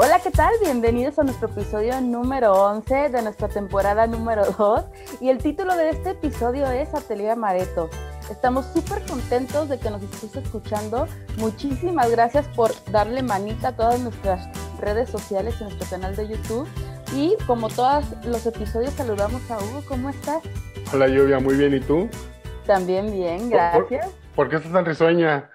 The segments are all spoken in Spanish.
Hola, ¿qué tal? Bienvenidos a nuestro episodio número 11 de nuestra temporada número 2. Y el título de este episodio es Atelier Mareto. Estamos súper contentos de que nos estés escuchando. Muchísimas gracias por darle manita a todas nuestras redes sociales y nuestro canal de YouTube. Y como todos los episodios, saludamos a Hugo. ¿Cómo estás? Hola, Lluvia. Muy bien. ¿Y tú? También bien, gracias. ¿Por, qué estás tan risueña?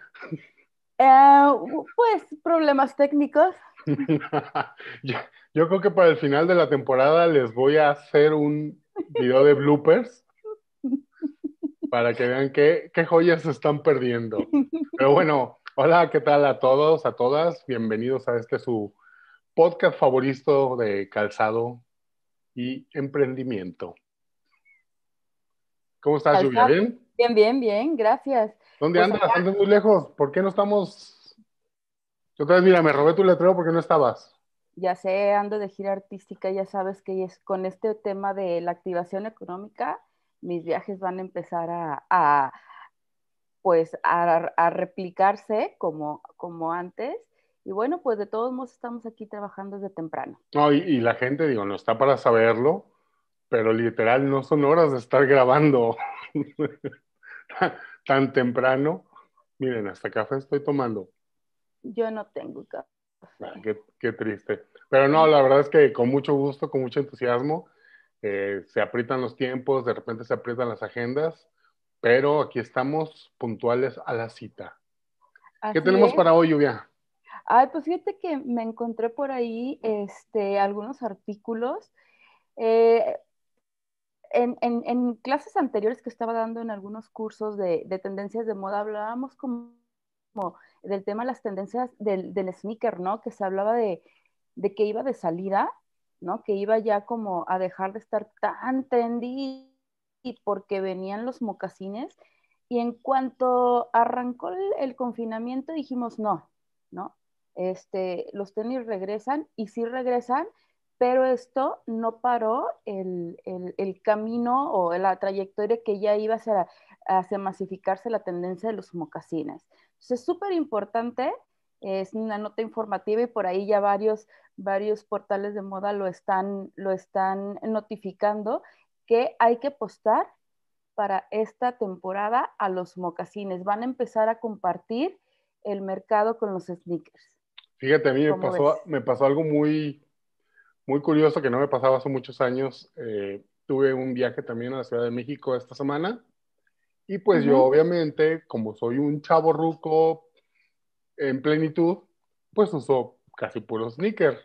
Eh, pues problemas técnicos. yo, creo que para el final de la temporada les voy a hacer un video de bloopers para que vean qué, qué joyas se están perdiendo. Pero bueno, hola, ¿qué tal a todos, a todas? Bienvenidos a este su podcast favorito de calzado y emprendimiento. ¿Cómo estás, Lluvia? ¿Bien? Bien, bien, bien, gracias. ¿Dónde pues andas? Andas muy lejos. ¿Por qué no estamos? Yo otra vez, mira, me robé tu letrero porque no estabas. Ya sé, ando de gira artística, ya sabes que es con este tema de la activación económica, mis viajes van a empezar a, pues, a, replicarse como, como antes. Y bueno, pues de todos modos estamos aquí trabajando desde temprano. No, y, y la gente, digo, no está para saberlo, pero literal no son horas de estar grabando tan temprano. Miren, hasta café estoy tomando. Yo no tengo café. Ah, qué, triste. Pero no, la verdad es que con mucho gusto, con mucho entusiasmo, eh, se aprietan los tiempos, de repente se aprietan las agendas, pero aquí estamos puntuales a la cita. ¿Qué tenemos para hoy, Lluvia? Ay, pues fíjate que me encontré por ahí este, algunos artículos. Eh, en, clases anteriores que estaba dando en algunos cursos de, tendencias de moda, hablábamos como, del tema de las tendencias del, sneaker, ¿no? Que se hablaba de, que iba de salida, ¿no? Que iba ya como a dejar de estar tan trendy porque venían los mocasines. Y en cuanto arrancó el, confinamiento, dijimos, no, ¿no? Este, los tenis regresan y sí regresan, pero esto no paró el, camino o la trayectoria que ya iba a hacer, masificarse la tendencia de los mocasines. Entonces es súper importante, es una nota informativa y por ahí ya varios, varios portales de moda lo están, lo están notificando que hay que apostar para esta temporada a los mocasines. Van a empezar a compartir el mercado con los sneakers. Fíjate, a mí me pasó, me pasó algo muy, muy curioso que no me pasaba hace muchos años. Eh, tuve un viaje también a la Ciudad de México esta semana y pues yo obviamente, como soy un chavo ruco en plenitud, pues uso casi puro sneaker.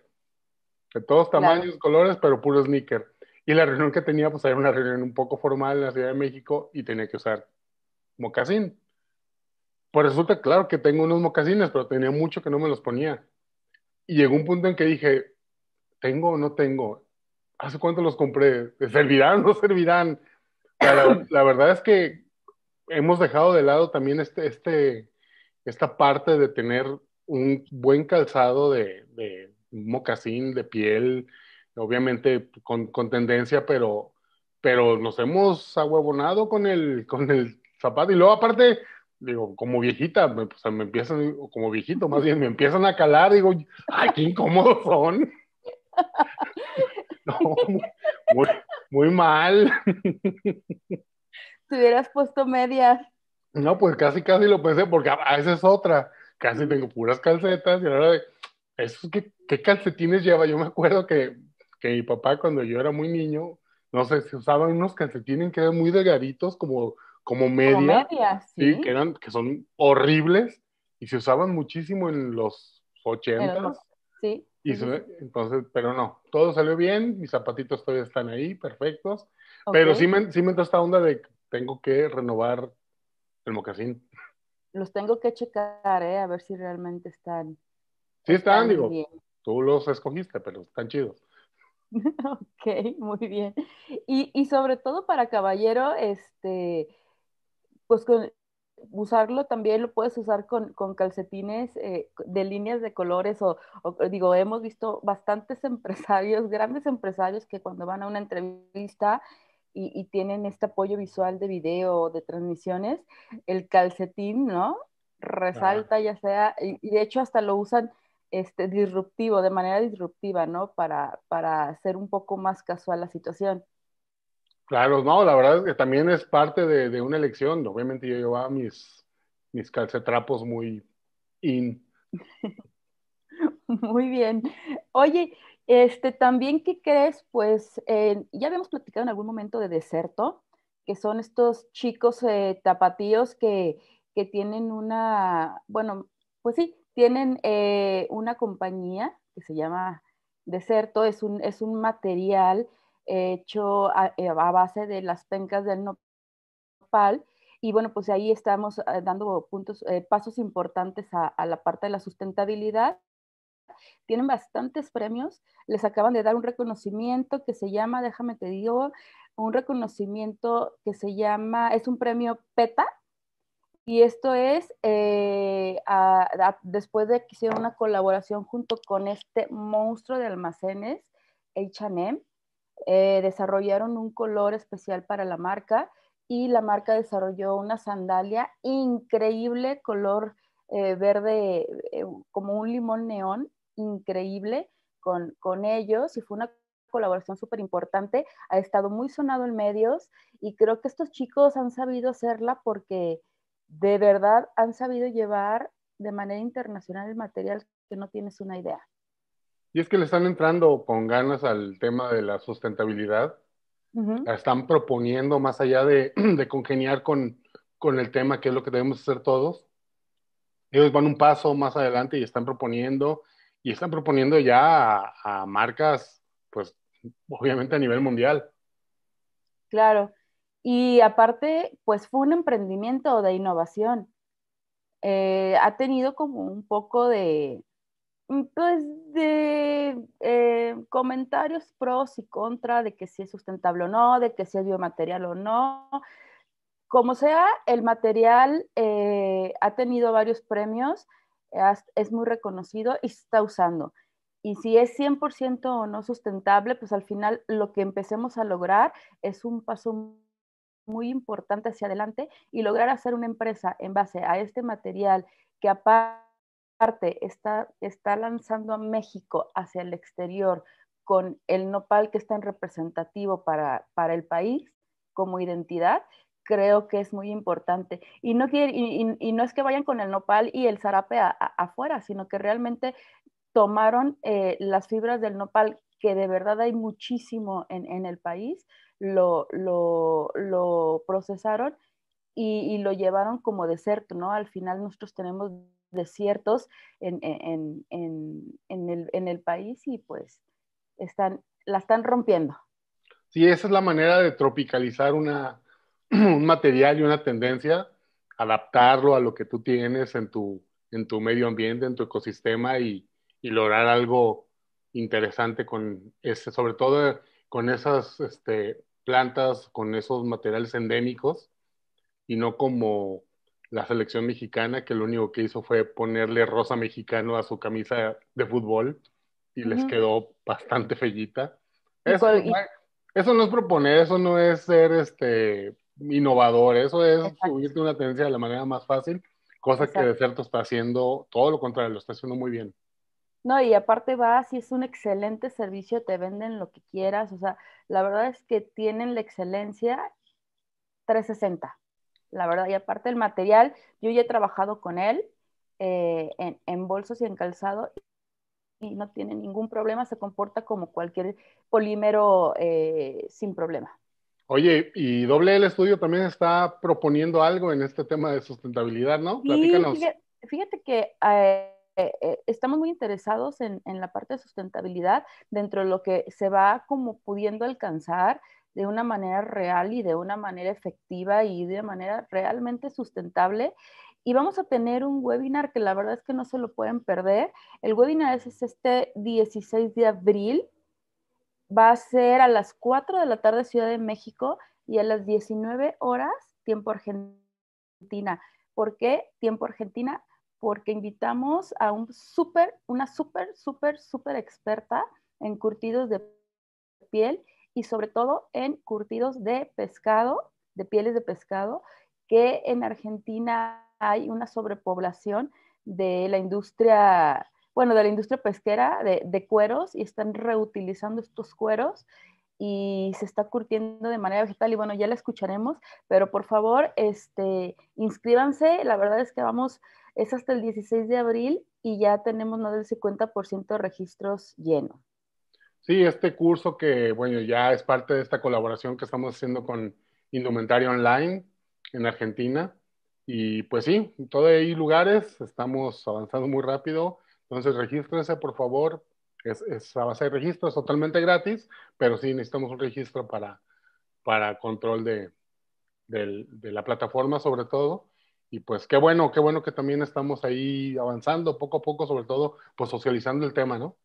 De todos tamaños, colores, pero puro sneaker. Y la reunión que tenía, pues era una reunión un poco formal en la Ciudad de México y tenía que usar mocasín. Pues resulta, claro, que tengo unos mocasines, pero tenía mucho que no me los ponía. Y llegó un punto en que dije, ¿tengo o no tengo? ¿Hace cuánto los compré? ¿Servirán o no servirán? La, verdad es que hemos dejado de lado también este, este, esta parte de tener un buen calzado de, de mocasín, de piel, obviamente con, con, tendencia, pero, pero nos hemos ahuevonado con el, con el zapato. Y luego aparte, digo, como viejita, me, empiezan, como viejito más bien, me empiezan a calar, digo, ay, qué incómodos son. Muy, mal. Te hubieras puesto medias. No, pues casi, casi lo pensé, porque a veces es otra. Casi tengo puras calcetas y ahora de, ¿eso qué, qué, calcetines lleva? Yo me acuerdo que, que, mi papá, cuando yo era muy niño, no sé, se usaban unos calcetines que eran muy delgaditos, como, como media. ¿sí? que, eran, que son horribles y se usaban muchísimo en los 80. Sí entonces, pero no, todo salió bien, mis zapatitos todavía están ahí, perfectos, pero sí me, sí me entra esta onda de tengo que renovar el mocasín. Los tengo que checar, ¿eh? A ver si realmente están. Sí están, digo, tú los escogiste, pero están chidos. ok, muy bien. Y, y, sobre todo para caballero, este, pues con, usarlo también lo puedes usar con, con calcetines eh, de líneas de colores o, digo, hemos visto bastantes empresarios, grandes empresarios que cuando van a una entrevista y, y tienen este apoyo visual de video de transmisiones, el calcetín, ¿no? Resalta ya sea, y, y, de hecho hasta lo usan este, disruptivo, de manera disruptiva, ¿no? Para, para hacer un poco más casual la situación. Claro, no, la verdad es que también es parte de, una elección. Obviamente yo llevaba mis, mis calcetrapos muy in. Muy bien. Oye, este, también, ¿qué crees? Pues eh, ya habíamos platicado en algún momento de Deserto, que son estos chicos eh, tapatíos que, que, tienen una, bueno, pues sí, tienen eh, una compañía que se llama Deserto, es un, es un material hecho a, base de las pencas del nopal. Y bueno, pues ahí estamos dando puntos, pasos importantes a, la parte de la sustentabilidad. Tienen bastantes premios. Les acaban de dar un reconocimiento que se llama, déjame te digo, un reconocimiento que se llama, es un premio PETA, y esto es después de que hicieron una colaboración junto con este monstruo de almacenes, HM, eh, desarrollaron un color especial para la marca y la marca desarrolló una sandalia increíble, color eh, verde, eh, como un limón neón, increíble con, con ellos y fue una colaboración súper importante, ha estado muy sonado en medios y creo que estos chicos han sabido hacerla porque de verdad han sabido llevar de manera internacional el material que no tienes una idea. Y es que le están entrando con ganas al tema de la sustentabilidad. Están proponiendo, más allá de, congeniar con, el tema, que es lo que debemos hacer todos, ellos van un paso más adelante y están proponiendo, y están proponiendo ya a, marcas, pues obviamente a nivel mundial. Claro. Y aparte, pues fue un emprendimiento de innovación. Eh, ha tenido como un poco de, pues de eh, comentarios pros y contra de que si es sustentable o no, de que si es biomaterial o no. Como sea, el material eh, ha tenido varios premios, es muy reconocido y se está usando. Y si es 100% o no sustentable, pues al final lo que empecemos a lograr es un paso muy importante hacia adelante y lograr hacer una empresa en base a este material que aparte parte está, está lanzando a México hacia el exterior con el nopal que es tan representativo para, para el país como identidad, creo que es muy importante. Y no, quiere, y, no es que vayan con el nopal y el zarape afuera, sino que realmente tomaron eh, las fibras del nopal, que de verdad hay muchísimo en, en el país, lo, lo, lo procesaron y, y, lo llevaron como deserto, ¿no? Al final nosotros tenemos desiertos en, en, en, el, el, país y pues están, la están rompiendo. Sí, esa es la manera de tropicalizar una, un material y una tendencia, adaptarlo a lo que tú tienes en tu, en tu medio ambiente, en tu ecosistema y, y lograr algo interesante con ese, sobre todo con esas este, plantas, con esos materiales endémicos y no como la selección mexicana, que lo único que hizo fue ponerle rosa mexicano a su camisa de fútbol y les quedó bastante fellita. Eso, no es proponer, eso no es ser este innovador, eso es subirte una tendencia de la manera más fácil, cosa que de cierto está haciendo todo lo contrario, lo está haciendo muy bien. No, y aparte va, si es un excelente servicio, te venden lo que quieras, o sea, la verdad es que tienen la excelencia 360 la verdad. Y aparte el material, yo ya he trabajado con él eh, en, bolsos y en calzado y no tiene ningún problema, se comporta como cualquier polímero eh, sin problema. Oye, y Doble el Estudio también está proponiendo algo en este tema de sustentabilidad, ¿no? Platícanos. fíjate, que eh, estamos muy interesados en, en, la parte de sustentabilidad dentro de lo que se va como pudiendo alcanzar de una manera real y de una manera efectiva y de una manera realmente sustentable. Y vamos a tener un webinar que la verdad es que no se lo pueden perder. El webinar es este 16 de abril va a ser a las 4 de la tarde Ciudad de México y a las 19 horas tiempo Argentina. ¿Por qué tiempo Argentina? Porque invitamos a un súper, una súper, súper, súper experta en curtidos de piel y sobre todo en curtidos de pescado, de pieles de pescado, que en Argentina hay una sobrepoblación de la industria, bueno, de la industria pesquera de, cueros y están reutilizando estos cueros y se está curtiendo de manera vegetal y bueno, ya la escucharemos, pero por favor, este, inscríbanse, la verdad es que vamos, es hasta el 16 de abril y ya tenemos más del 50% de registros llenos. Sí, este curso que, bueno, ya es parte de esta colaboración que estamos haciendo con Indumentaria Online en Argentina. Y pues sí, todavía hay lugares, estamos avanzando muy rápido. Entonces, regístrense, por favor. Es, a base de registro, es totalmente gratis, pero sí necesitamos un registro para, para control de, de la plataforma, sobre todo. Y pues qué bueno, qué bueno que también estamos ahí avanzando poco a poco, sobre todo, pues socializando el tema, ¿no?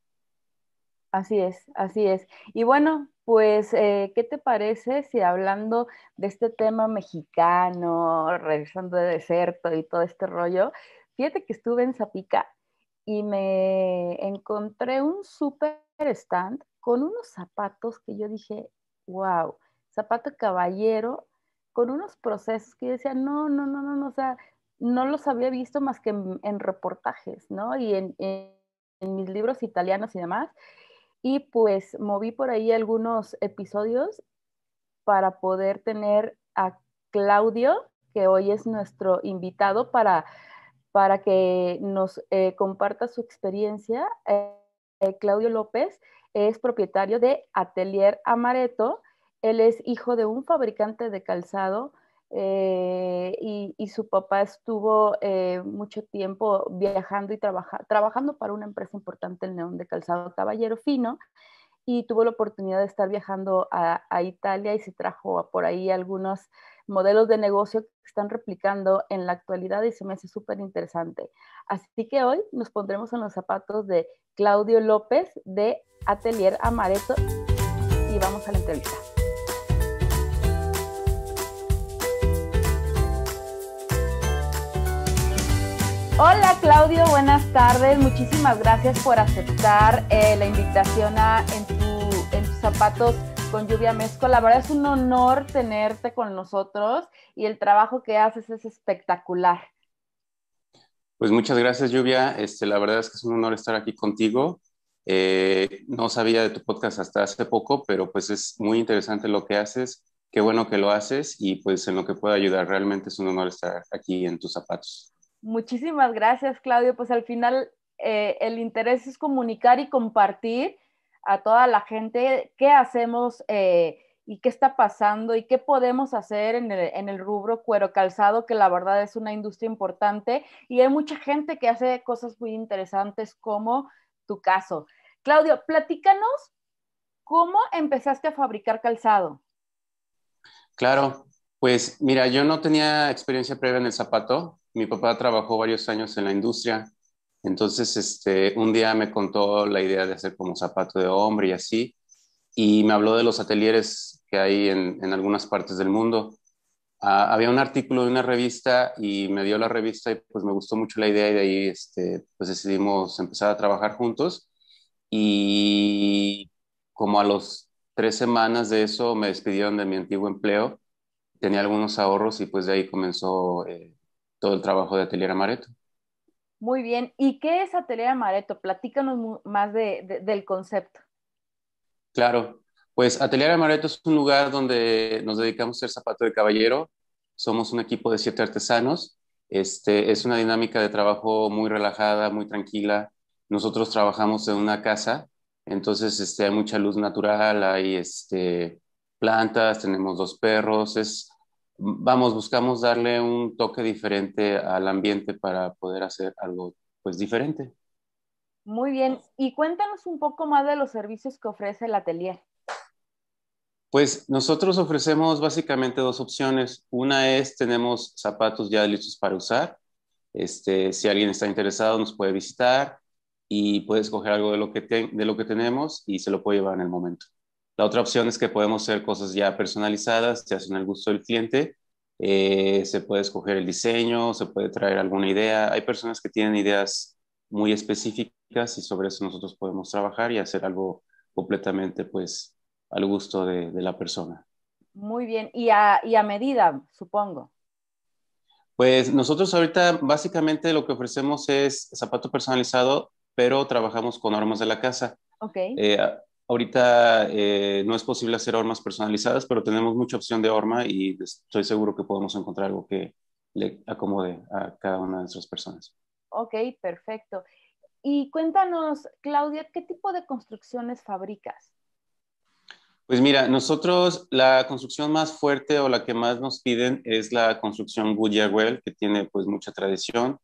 Así es, así es. Y bueno, pues, eh, ¿qué te parece si hablando de este tema mexicano, regresando de desierto y todo este rollo, fíjate que estuve en Zapica y me encontré un super stand con unos zapatos que yo dije, wow, zapato caballero, con unos procesos que yo decía, no, no, no, no, no, o sea, no los había visto más que en, reportajes, ¿no? Y en, en mis libros italianos y demás y pues moví por ahí algunos episodios para poder tener a Claudio, que hoy es nuestro invitado, para, para que nos eh, comparta su experiencia. Eh, eh, Claudio López es propietario de Atelier Amareto. Él es hijo de un fabricante de calzado y, su papá estuvo mucho tiempo viajando y trabajando para una empresa importante, el Neón de Calzado Caballero Fino, y tuvo la oportunidad de estar viajando a, Italia y se trajo por ahí algunos modelos de negocio que están replicando en la actualidad y se me hace súper interesante. Así que hoy nos pondremos en los zapatos de Claudio López de Atelier Amareto y vamos a la entrevista. Hola Claudio, buenas tardes. Muchísimas gracias por aceptar eh, la invitación a en, tus zapatos con lluvia mezco. La verdad es un honor tenerte con nosotros y el trabajo que haces es espectacular. Pues muchas gracias Lluvia. Este, la verdad es que es un honor estar aquí contigo. Eh, no sabía de tu podcast hasta hace poco, pero pues es muy interesante lo que haces. Qué bueno que lo haces y pues en lo que pueda ayudar. Realmente es un honor estar aquí en tus zapatos. Muchísimas gracias, Claudio. Pues al final eh, el interés es comunicar y compartir a toda la gente qué hacemos eh, y qué está pasando y qué podemos hacer en el, en el, rubro cuero calzado, que la verdad es una industria importante y hay mucha gente que hace cosas muy interesantes como tu caso. Claudio, platícanos cómo empezaste a fabricar calzado. Claro, pues mira, yo no tenía experiencia previa en el zapato, mi papá trabajó varios años en la industria, entonces este, un día me contó la idea de hacer como zapato de hombre y así, y me habló de los atelieres que hay en, algunas partes del mundo. Ah, había un artículo de una revista y me dio la revista y pues me gustó mucho la idea y de ahí este, pues decidimos empezar a trabajar juntos y como a los tres semanas de eso me despidieron de mi antiguo empleo, tenía algunos ahorros y pues de ahí comenzó eh, todo el trabajo de Atelier Amareto. Muy bien. ¿Y qué es Atelier Amareto? Platícanos más del concepto. Claro. Pues Atelier Amareto es un lugar donde nos dedicamos a zapato de caballero. Somos un equipo de siete artesanos. Este, es una dinámica de trabajo muy relajada, muy tranquila. Nosotros trabajamos en una casa, entonces este, hay mucha luz natural, hay este, plantas, tenemos dos perros. Es, vamos, buscamos darle un toque diferente al ambiente para poder hacer algo pues diferente. Muy bien, y cuéntanos un poco más de los servicios que ofrece el atelier. Pues nosotros ofrecemos básicamente dos opciones. Una es tenemos zapatos ya listos para usar. Este, si alguien está interesado nos puede visitar y puede escoger algo de lo que, de lo que tenemos y se lo puede llevar en el momento. La otra opción es que podemos hacer cosas ya personalizadas, se hacen al gusto del cliente. Eh, se puede escoger el diseño, se puede traer alguna idea. Hay personas que tienen ideas muy específicas y sobre eso nosotros podemos trabajar y hacer algo completamente pues al gusto de, la persona. Muy bien, y a, y a medida, supongo. Pues nosotros ahorita básicamente lo que ofrecemos es zapato personalizado, pero trabajamos con armas de la casa. Ok. Eh, Ahorita eh, no es posible hacer hormas personalizadas, pero tenemos mucha opción de horma y estoy seguro que podemos encontrar algo que le acomode a cada una de nuestras personas. Ok, perfecto. Y cuéntanos, Claudia, ¿qué tipo de construcciones fabricas? Pues mira, nosotros la construcción más fuerte o la que más nos piden es la construcción Goodyear que tiene pues mucha tradición,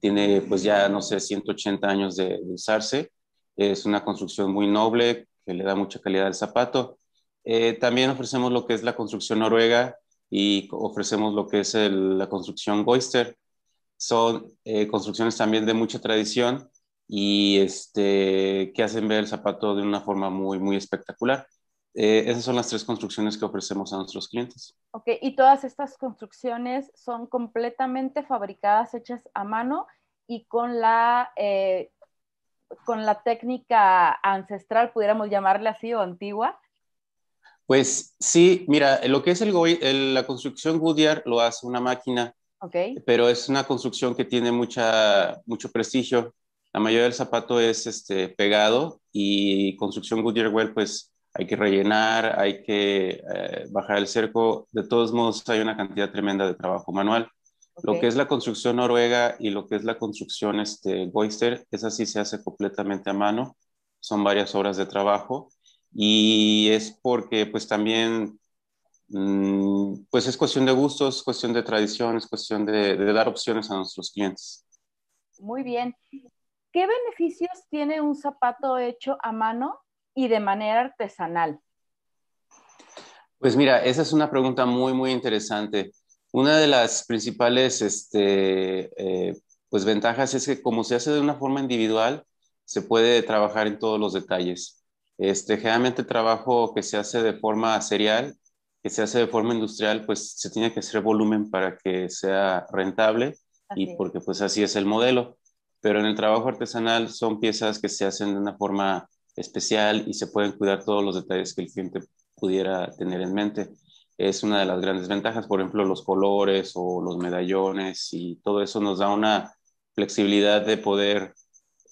tiene pues ya, no sé, 180 años de, de usarse. Es una construcción muy noble, le da mucha calidad al zapato. Eh, también ofrecemos lo que es la construcción noruega y ofrecemos lo que es la construcción Goister. Son eh, construcciones también de mucha tradición y este, que hacen ver el zapato de una forma muy, muy espectacular. Eh, esas son las tres construcciones que ofrecemos a nuestros clientes. Ok, y todas estas construcciones son completamente fabricadas, hechas a mano y con la con la técnica ancestral, pudiéramos llamarle así, o antigua? Pues sí, mira, lo que es el, la construcción Goodyear lo hace una máquina, okay. pero es una construcción que tiene mucha, mucho prestigio. La mayoría del zapato es este, pegado y construcción Goodyear Well, pues hay que rellenar, hay que eh, bajar el cerco. De todos modos, hay una cantidad tremenda de trabajo manual. Lo que es la construcción noruega y lo que es la construcción este, Boister, esa sí se hace completamente a mano, son varias horas de trabajo y es porque pues también mm, pues es cuestión de gustos, cuestión de tradición, es cuestión de, de dar opciones a nuestros clientes. Muy bien. ¿Qué beneficios tiene un zapato hecho a mano y de manera artesanal? Pues mira, esa es una pregunta muy, muy interesante. Una de las principales este, eh, pues ventajas es que como se hace de una forma individual, se puede trabajar en todos los detalles. Este, generalmente trabajo que se hace de forma serial, que se hace de forma industrial, pues se tiene que hacer volumen para que sea rentable y porque pues así es el modelo. Pero en el trabajo artesanal son piezas que se hacen de una forma especial y se pueden cuidar todos los detalles que el cliente pudiera tener en mente es una de las grandes ventajas. Por ejemplo, los colores o los medallones y todo eso nos da una flexibilidad de poder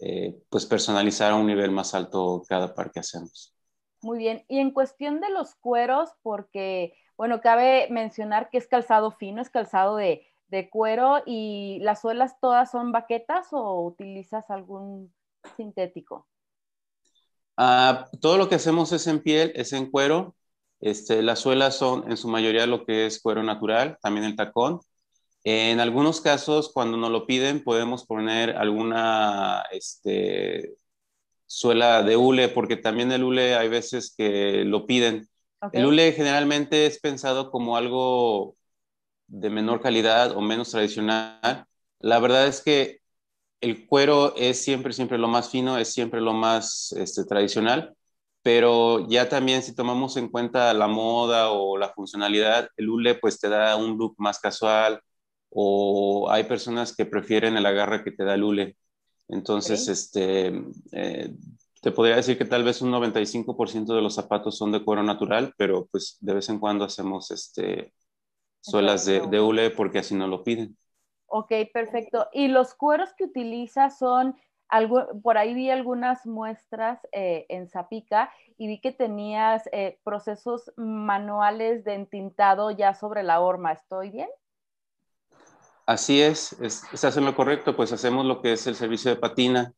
eh, pues personalizar a un nivel más alto cada par que hacemos. Muy bien. Y en cuestión de los cueros, porque, bueno, cabe mencionar que es calzado fino, es calzado de, de cuero y las suelas todas son baquetas o utilizas algún sintético? Ah, todo lo que hacemos es en piel, es en cuero. Este, las suelas son en su mayoría lo que es cuero natural, también el tacón. En algunos casos, cuando nos lo piden, podemos poner alguna este, suela de hule, porque también el hule hay veces que lo piden. El hule generalmente es pensado como algo de menor calidad o menos tradicional. La verdad es que el cuero es siempre, siempre lo más fino, es siempre lo más este, tradicional pero ya también si tomamos en cuenta la moda o la funcionalidad, el hule pues te da un look más casual o hay personas que prefieren el agarre que te da el hule. Entonces, este, eh, te podría decir que tal vez un 95% de los zapatos son de cuero natural, pero pues de vez en cuando hacemos este, suelas de, de hule porque así no lo piden. Ok, perfecto. ¿Y los cueros que utilizas son por ahí vi algunas muestras eh, en Zapica y vi que tenías eh, procesos manuales de entintado ya sobre la horma. ¿Estoy bien? Así es, es, estás en lo correcto, pues hacemos lo que es el servicio de patina.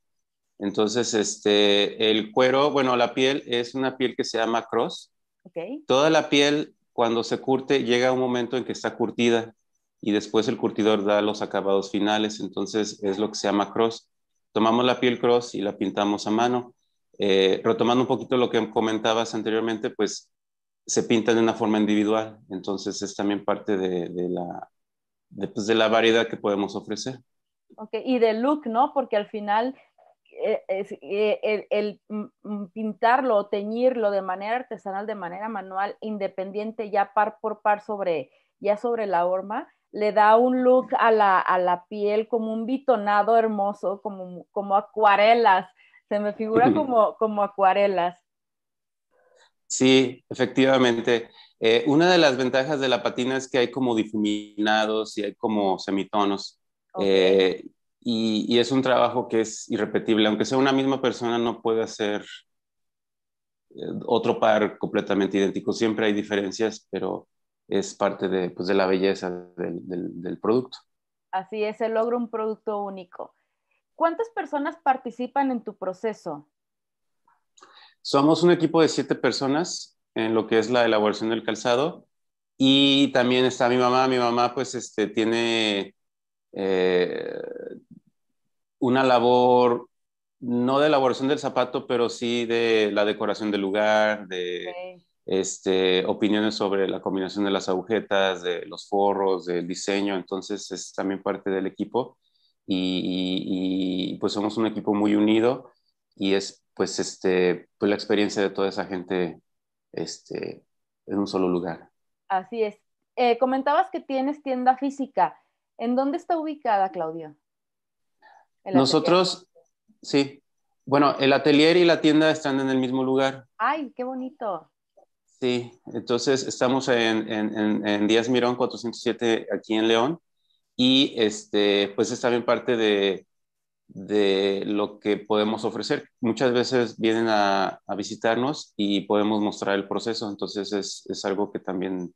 Entonces, este, el cuero, bueno, la piel es una piel que se llama cross. Okay. Toda la piel, cuando se curte, llega a un momento en que está curtida y después el curtidor da los acabados finales, entonces es lo que se llama cross tomamos la piel cross y la pintamos a mano. Eh, retomando un poquito lo que comentabas anteriormente, pues se pinta de una forma individual, entonces es también parte de, la, de, pues, de la variedad que podemos ofrecer. Ok, y de look, ¿no? Porque al final eh, eh, el, mm, mm, pintarlo o teñirlo de manera artesanal, de manera manual, independiente, ya par por par sobre, ya sobre la horma, le da un look a la, piel como un bitonado hermoso, como, como acuarelas. Se me figura como, como acuarelas. Sí, efectivamente. Eh, una de las ventajas de la patina es que hay como difuminados y hay como semitonos. Eh, y, es un trabajo que es irrepetible. Aunque sea una misma persona, no puede hacer eh, otro par completamente idéntico. Siempre hay diferencias, pero es parte de, pues, de la belleza del, del, producto. Así es, se logra un producto único. ¿Cuántas personas participan en tu proceso? Somos un equipo de siete personas en lo que es la elaboración del calzado y también está mi mamá. Mi mamá pues este, tiene eh, una labor, no de elaboración del zapato, pero sí de la decoración del lugar, de este, opiniones sobre la combinación de las agujetas, de los forros, del diseño. Entonces es también parte del equipo y, pues somos un equipo muy unido y es pues, este, pues la experiencia de toda esa gente este, en un solo lugar. Así es. Eh, comentabas que tienes tienda física. ¿En dónde está ubicada, Claudio? Nosotros, sí. Bueno, el atelier y la tienda están en el mismo lugar. ¡Ay, qué bonito! Sí, entonces estamos en, en, en Díaz Mirón 407 aquí en León y este, pues es también parte de, de lo que podemos ofrecer. Muchas veces vienen a, a visitarnos y podemos mostrar el proceso, entonces es, es algo que también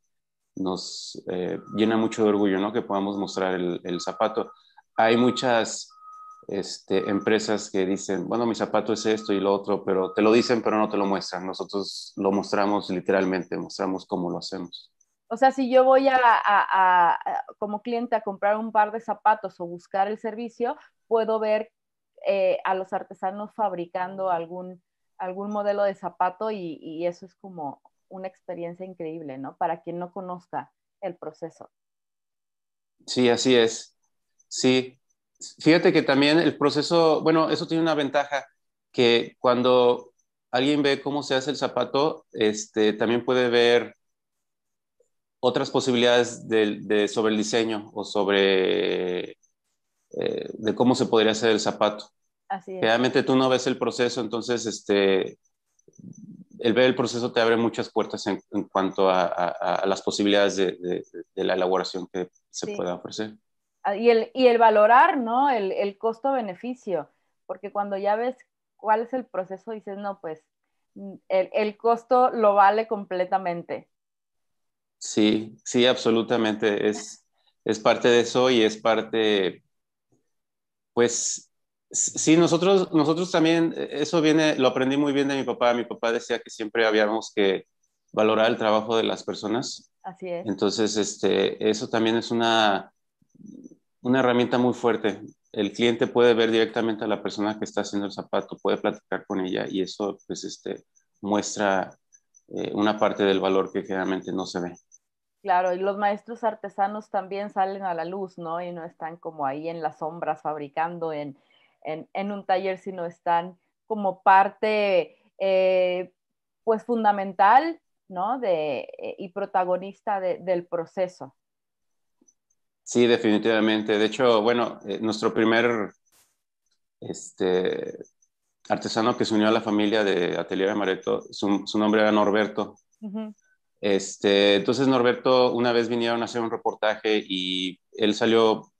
nos eh, llena mucho de orgullo, ¿no? Que podamos mostrar el, el zapato. Hay muchas este, empresas que dicen, bueno, mi zapato es esto y lo otro, pero te lo dicen, pero no te lo muestran. Nosotros lo mostramos literalmente, mostramos cómo lo hacemos. O sea, si yo voy a, como cliente a comprar un par de zapatos o buscar el servicio, puedo ver eh, a los artesanos fabricando algún, algún modelo de zapato y, y eso es como una experiencia increíble, ¿no? Para quien no conozca el proceso. Sí, así es. Sí, fíjate que también el proceso, bueno, eso tiene una ventaja, que cuando alguien ve cómo se hace el zapato, este, también puede ver otras posibilidades de, sobre el diseño o sobre eh, de cómo se podría hacer el zapato. Así es. Realmente tú no ves el proceso, entonces este, el ver el proceso te abre muchas puertas en, cuanto a, las posibilidades de, la elaboración que se pueda ofrecer. Ah, y el, y el valorar, ¿no? El, el costo-beneficio, porque cuando ya ves cuál es el proceso, dices, no, pues mm, el, el, costo lo vale completamente. Sí, sí, absolutamente. Es, es parte de eso y es parte, pues, sí, nosotros, nosotros también, eso viene, lo aprendí muy bien de mi papá. Mi papá decía que siempre habíamos que valorar el trabajo de las personas. Así es. Entonces, este, eso también es una, una herramienta muy fuerte. El cliente puede ver directamente a la persona que está haciendo el zapato, puede platicar con ella y eso pues este, muestra eh, una parte del valor que generalmente no se ve. Claro, y los maestros artesanos también salen a la luz, ¿no? Y no están como ahí en las sombras fabricando en, en, un taller, sino están como parte, eh, pues, fundamental, ¿no? De, eh, y protagonista del proceso. Sí, definitivamente. De hecho, bueno, eh, nuestro primer este, artesano que se unió a la familia de Atelier Amaretto, su, su nombre era Norberto. este, entonces Norberto una vez vinieron a hacer un reportaje y él salió,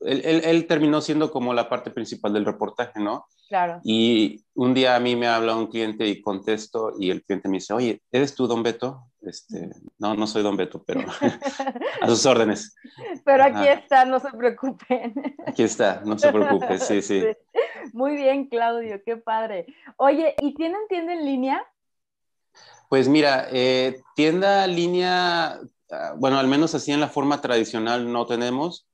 él, él, él terminó siendo como la parte principal del reportaje, ¿no? Claro. Y un día a mí me habla un cliente y contesto y el cliente me dice, oye, ¿eres tú Don Beto? Este, no, no soy Don Beto, pero a sus órdenes. Pero aquí está, no se preocupen. Aquí está, no se preocupe, sí, sí, Muy bien, Claudio, qué padre. Oye, ¿y tienen tienda en línea? Pues mira, eh, tienda en línea, ah, bueno, al menos así en la forma tradicional no tenemos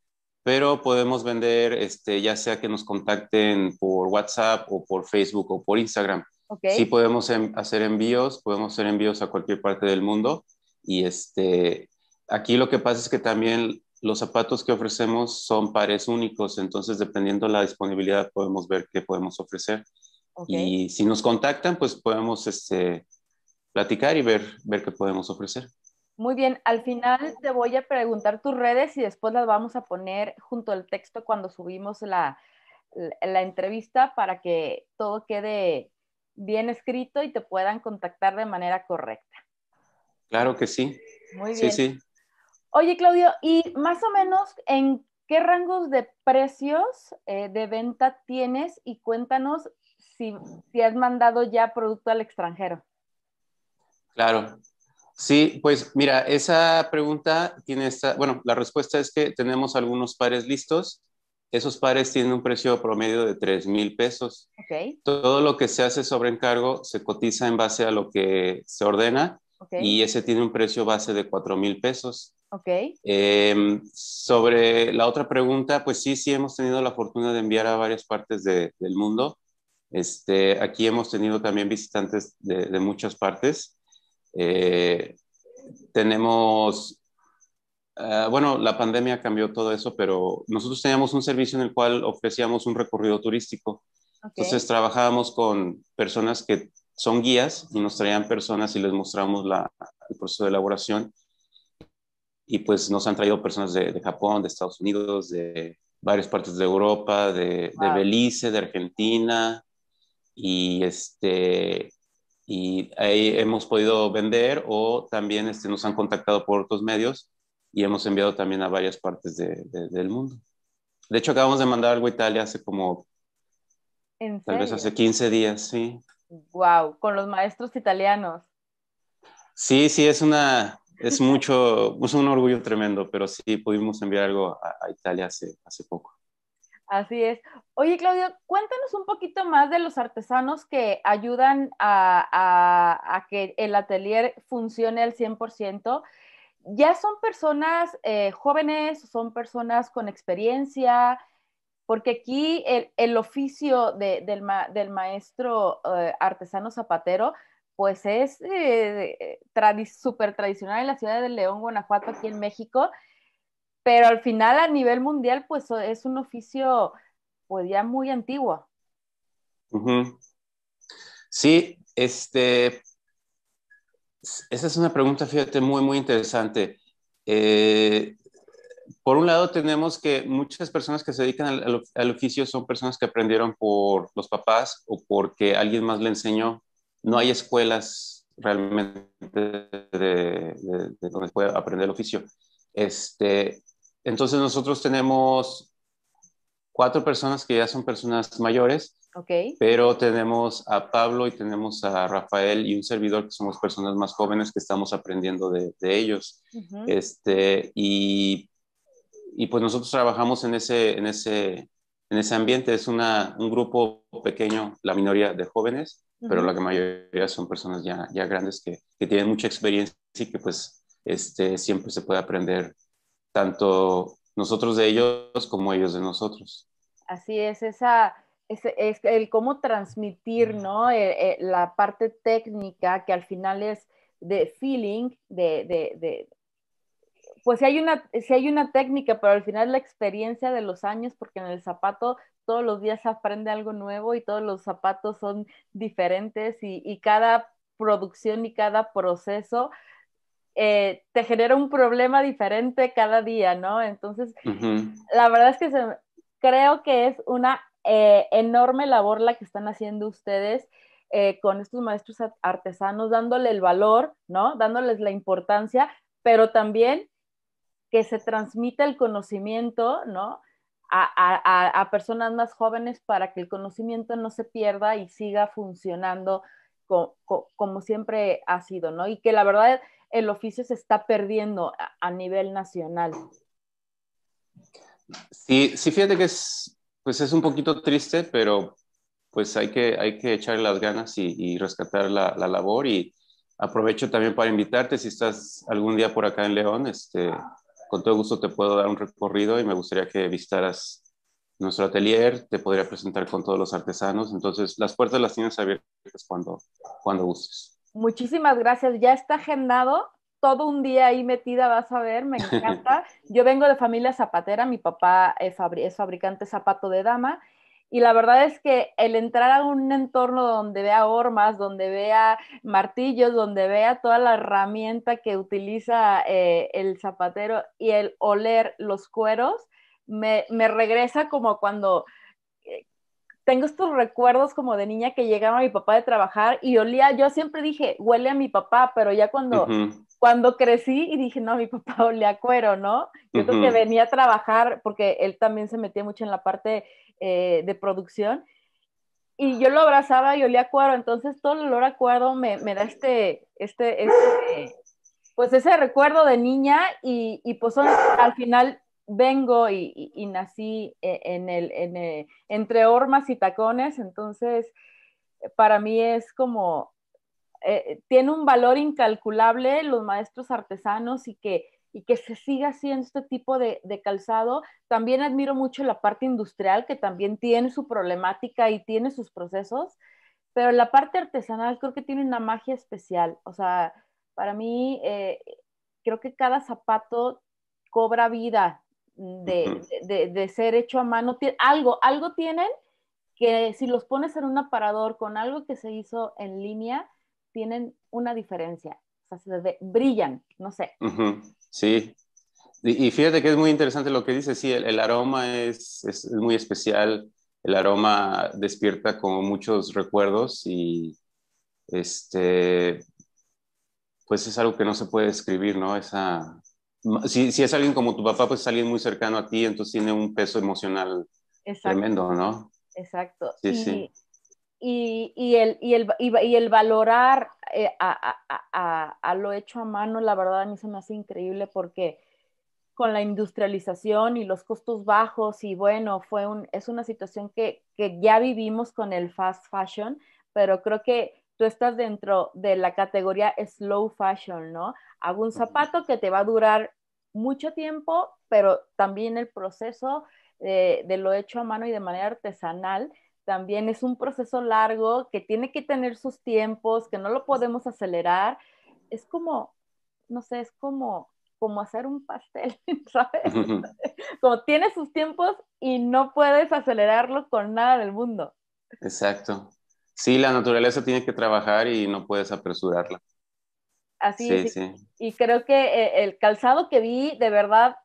pero podemos vender, este, ya sea que nos contacten por WhatsApp o por Facebook o por Instagram. Sí podemos hacer envíos, podemos hacer envíos a cualquier parte del mundo y este, aquí lo que pasa es que también los zapatos que ofrecemos son pares únicos, entonces dependiendo de la disponibilidad podemos ver qué podemos ofrecer. Y si nos contactan, pues podemos este, platicar y ver, ver qué podemos ofrecer. Muy bien, al final te voy a preguntar tus redes y después las vamos a poner junto al texto cuando subimos la, la, entrevista para que todo quede bien escrito y te puedan contactar de manera correcta. Claro que sí. Muy bien. Sí, sí. Oye, Claudio, ¿y más o menos en qué rangos de precios eh, de venta tienes? Y cuéntanos si, si has mandado ya producto al extranjero. Claro. Sí, pues mira, esa pregunta tiene esta, bueno, la respuesta es que tenemos algunos pares listos. Esos pares tienen un precio promedio de 3 mil pesos. Okay. Todo lo que se hace sobre encargo se cotiza en base a lo que se ordena y ese tiene un precio base de 4 mil pesos. Ok. Em, sobre la otra pregunta, pues sí, sí hemos tenido la fortuna de enviar a varias partes del mundo. Este, aquí hemos tenido también visitantes de, muchas partes. Eh, tenemos, ah, bueno, la pandemia cambió todo eso, pero nosotros teníamos un servicio en el cual ofrecíamos un recorrido turístico. Entonces trabajábamos con personas que son guías y nos traían personas y les mostramos la, el proceso de elaboración. Y pues nos han traído personas de, Japón, de Estados Unidos, de varias partes de Europa, de, de Belice, de Argentina, y, este, y ahí hemos podido vender o también este, nos han contactado por otros medios y hemos enviado también a varias partes de, del mundo. De hecho, acabamos de mandar algo a Italia hace como, tal vez hace 15 días, sí. Wow, con los maestros italianos. Sí, sí, es una, es mucho, es un orgullo tremendo, pero sí pudimos enviar algo a, a Italia hace, hace poco. Así es. Oye, Claudio, cuéntanos un poquito más de los artesanos que ayudan a, que el atelier funcione al 100%. ¿Ya son personas eh, jóvenes, son personas con experiencia? Porque aquí el, oficio del, maestro eh, artesano zapatero, pues es eh, súper tradicional en la ciudad de León, Guanajuato, aquí en México pero al final a nivel mundial pues es un oficio pues ya muy antiguo. Sí, este, esa es una pregunta, fíjate, muy, muy interesante. Eh, por un lado tenemos que muchas personas que se dedican al, oficio son personas que aprendieron por los papás o porque alguien más le enseñó. No hay escuelas realmente de, de donde pueda aprender el oficio. Este, entonces nosotros tenemos cuatro personas que ya son personas mayores, okay. pero tenemos a Pablo y tenemos a Rafael y un servidor que somos personas más jóvenes que estamos aprendiendo de, ellos. este, y, y, pues nosotros trabajamos en ese, en ese, en ese ambiente. Es una, un grupo pequeño, la minoría de jóvenes, pero la mayoría son personas ya, ya grandes que, que, tienen mucha experiencia y que pues este, siempre se puede aprender tanto nosotros de ellos como ellos de nosotros. Así es, esa, es, el cómo transmitir, ¿no? Eh, eh, la parte técnica que al final es de feeling, de, de, de pues si hay, una, si hay una técnica, pero al final la experiencia de los años, porque en el zapato todos los días se aprende algo nuevo y todos los zapatos son diferentes y, y cada producción y cada proceso eh, te genera un problema diferente cada día, ¿no? Entonces, la verdad es que creo que es una eh, enorme labor la que están haciendo ustedes eh, con estos maestros artesanos, dándole el valor, ¿no? Dándoles la importancia, pero también que se transmita el conocimiento, ¿no? A, personas más jóvenes para que el conocimiento no se pierda y siga funcionando como siempre ha sido, ¿no? Y que la verdad el oficio se está perdiendo a, nivel nacional. Sí, sí, fíjate que es, pues es un poquito triste, pero pues hay que, hay que echarle las ganas y, rescatar la, labor y aprovecho también para invitarte si estás algún día por acá en León, este, con todo gusto te puedo dar un recorrido y me gustaría que visitaras nuestro atelier, te podría presentar con todos los artesanos, entonces las puertas las tienes abiertas cuando, cuando gustes. Muchísimas gracias. Ya está agendado todo un día ahí metida, vas a ver, me encanta. Yo vengo de familia zapatera, mi papá es, fabricante zapato de dama y la verdad es que el entrar a un entorno donde vea hormas, donde vea martillos, donde vea toda la herramienta que utiliza eh, el zapatero y el oler los cueros, me, me regresa como cuando tengo estos recuerdos como de niña que llegaba mi papá de trabajar y olía, yo siempre dije, huele a mi papá, pero ya cuando, cuando crecí y dije, no, mi papá olía cuero, ¿no? Yo creo que venía a trabajar porque él también se metía mucho en la parte eh, de producción y yo lo abrazaba y olía a cuero, entonces todo el olor a cuero me, me da este, este, este, pues ese recuerdo de niña y, y pues al final vengo y, nací e, en el, eh, entre hormas y tacones, entonces para mí es como, eh, tiene un valor incalculable los maestros artesanos y que, y que se siga haciendo este tipo de, calzado. También admiro mucho la parte industrial, que también tiene su problemática y tiene sus procesos, pero la parte artesanal creo que tiene una magia especial. O sea, para mí, eh, creo que cada zapato cobra vida de, ser hecho a mano. Algo, algo tienen que si los pones en un aparador con algo que se hizo en línea, tienen una diferencia. O sea, se brillan, no sé. Sí. Y, fíjate que es muy interesante lo que dice, sí, el, aroma es, es, muy especial, el aroma despierta como muchos recuerdos y este, pues es algo que no se puede describir, ¿no? Esa, si, si, es alguien como tu papá, pues es alguien muy cercano a ti, entonces tiene un peso emocional tremendo, ¿no? Exacto. Sí, y, sí. Y, y, el, y, el, y, el valorar eh, a, a, a, lo hecho a mano, la verdad a mí se me hace increíble porque con la industrialización y los costos bajos y bueno, fue un, es una situación que, que ya vivimos con el fast fashion, pero creo que tú estás dentro de la categoría slow fashion, ¿no? Hago un zapato que te va a durar mucho tiempo, pero también el proceso de, lo hecho a mano y de manera artesanal también es un proceso largo que tiene que tener sus tiempos, que no lo podemos acelerar. Es como, no sé, es como, como hacer un pastel, ¿sabes? como tiene sus tiempos y no puedes acelerarlo con nada del mundo. Exacto. Sí, la naturaleza tiene que trabajar y no puedes apresurarla. Así es. Y creo que eh, el calzado que vi de verdad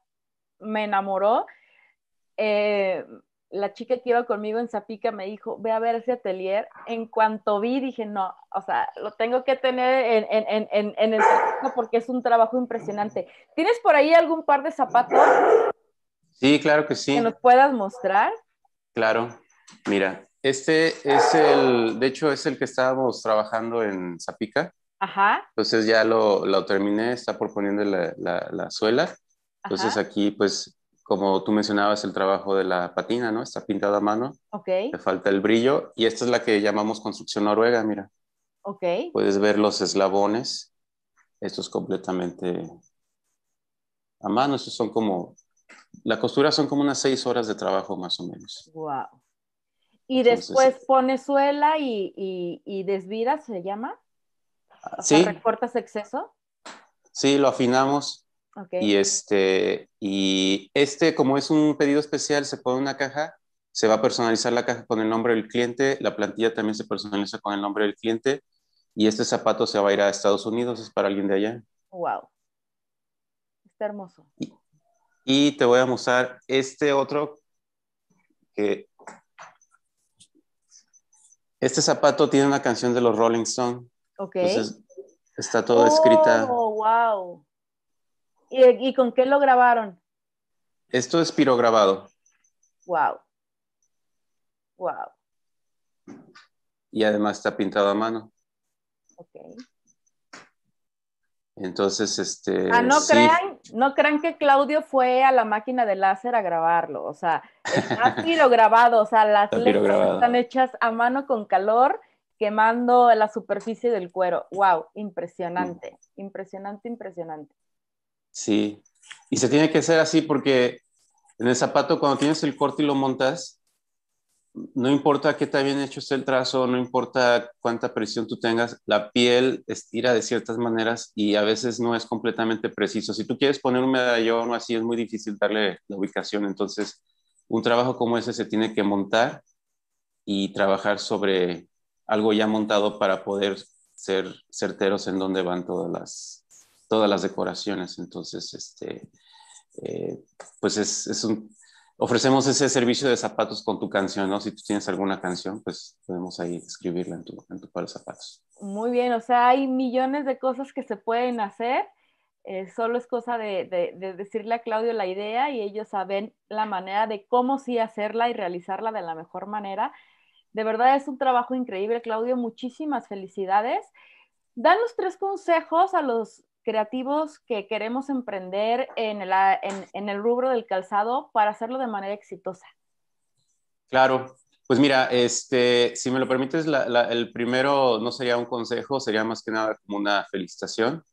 me enamoró. Eh, la chica que iba conmigo en Zapica me dijo, ve a ver ese atelier. En cuanto vi, dije, no, o sea, lo tengo que tener en, en, en, en el porque es un trabajo impresionante. ¿Tienes por ahí algún par de zapatos? Sí, claro que sí. Que nos puedas mostrar. Claro, mira, este es el, de hecho, es el que estábamos trabajando en Zapica. Ajá. Entonces ya lo, lo terminé, está por poniendo la, la, suela. Entonces aquí, pues, como tú mencionabas, el trabajo de la patina, ¿no? Está pintado a mano. Ok. Le falta el brillo. Y esta es la que llamamos construcción noruega, mira. Ok. Puedes ver los eslabones. Esto es completamente a mano. Estos son como, la costura son como unas seis horas de trabajo más o menos. Wow. Y después pone suela y, y, y desvira, ¿se llama? sí. ¿Recortas exceso? Sí, lo afinamos. Y este, y este, como es un pedido especial, se pone una caja, se va a personalizar la caja con el nombre del cliente, la plantilla también se personaliza con el nombre del cliente, y este zapato se va a ir a Estados Unidos, es para alguien de allá. Wow. Está hermoso. Y, y te voy a mostrar este otro que este zapato tiene una canción de los Rolling Stones. Ok. Entonces, está todo escrita. Oh, wow. ¿Y, con qué lo grabaron? Esto es pirograbado. Wow. Wow. Y además está pintado a mano. Ok. Entonces, este. Ah, no crean, no crean que Claudio fue a la máquina de láser a grabarlo. O sea, está pirograbado. O sea, las letras están hechas a mano con calor, quemando la superficie del cuero. Wow, impresionante, impresionante, impresionante. Sí. Y se tiene que hacer así porque en el zapato, cuando tienes el corte y lo montas, no importa qué tan bien hecho esté el trazo, no importa cuánta presión tú tengas, la piel estira de ciertas maneras y a veces no es completamente preciso. Si tú quieres poner un medallón o así, es muy difícil darle la ubicación. Entonces, un trabajo como ese se tiene que montar y trabajar sobre algo ya montado para poder ser certeros en dónde van todas las, todas las decoraciones. Entonces, este, eh, pues es, ofrecemos ese servicio de zapatos con tu canción, ¿no? Si tú tienes alguna canción, pues podemos ahí escribirla en tu, en tu par de zapatos. Muy bien, o sea, hay millones de cosas que se pueden hacer. Eh, solo es cosa de, de, decirle a Claudio la idea y ellos saben la manera de cómo sí hacerla y realizarla de la mejor manera. De verdad es un trabajo increíble, Claudio. Muchísimas felicidades. Danos tres consejos a los creativos que queremos emprender en el, en, el rubro del calzado para hacerlo de manera exitosa? Claro, pues mira, este, si me lo permites, el primero no sería un consejo, sería más que nada como una felicitación.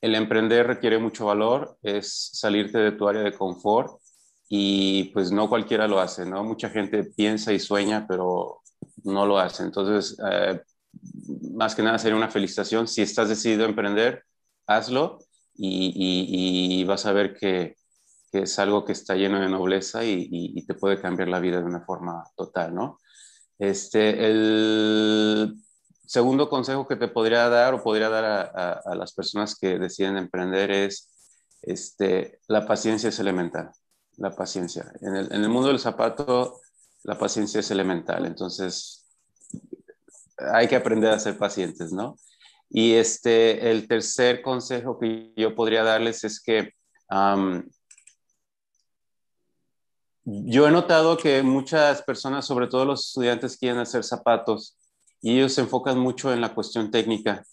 El emprender requiere mucho valor, es salirte de tu área de confort y pues no cualquiera lo hace, ¿no? Mucha gente piensa y sueña, pero no lo hace. Entonces, eh, más que nada sería una felicitación. Si estás decidido a emprender, hazlo y, vas a ver que, es algo que está lleno de nobleza y, te puede cambiar la vida de una forma total, ¿no? Este, el segundo consejo que te podría dar o podría dar a, las personas que deciden emprender es, este, la paciencia es elemental, la paciencia. En el, en el mundo del zapato, la paciencia es elemental, entonces hay que aprender a ser pacientes, ¿no? Y este, el tercer consejo que yo podría darles es que yo he notado que muchas personas, sobre todo los estudiantes, quieren hacer zapatos y ellos se enfocan mucho en la cuestión técnica,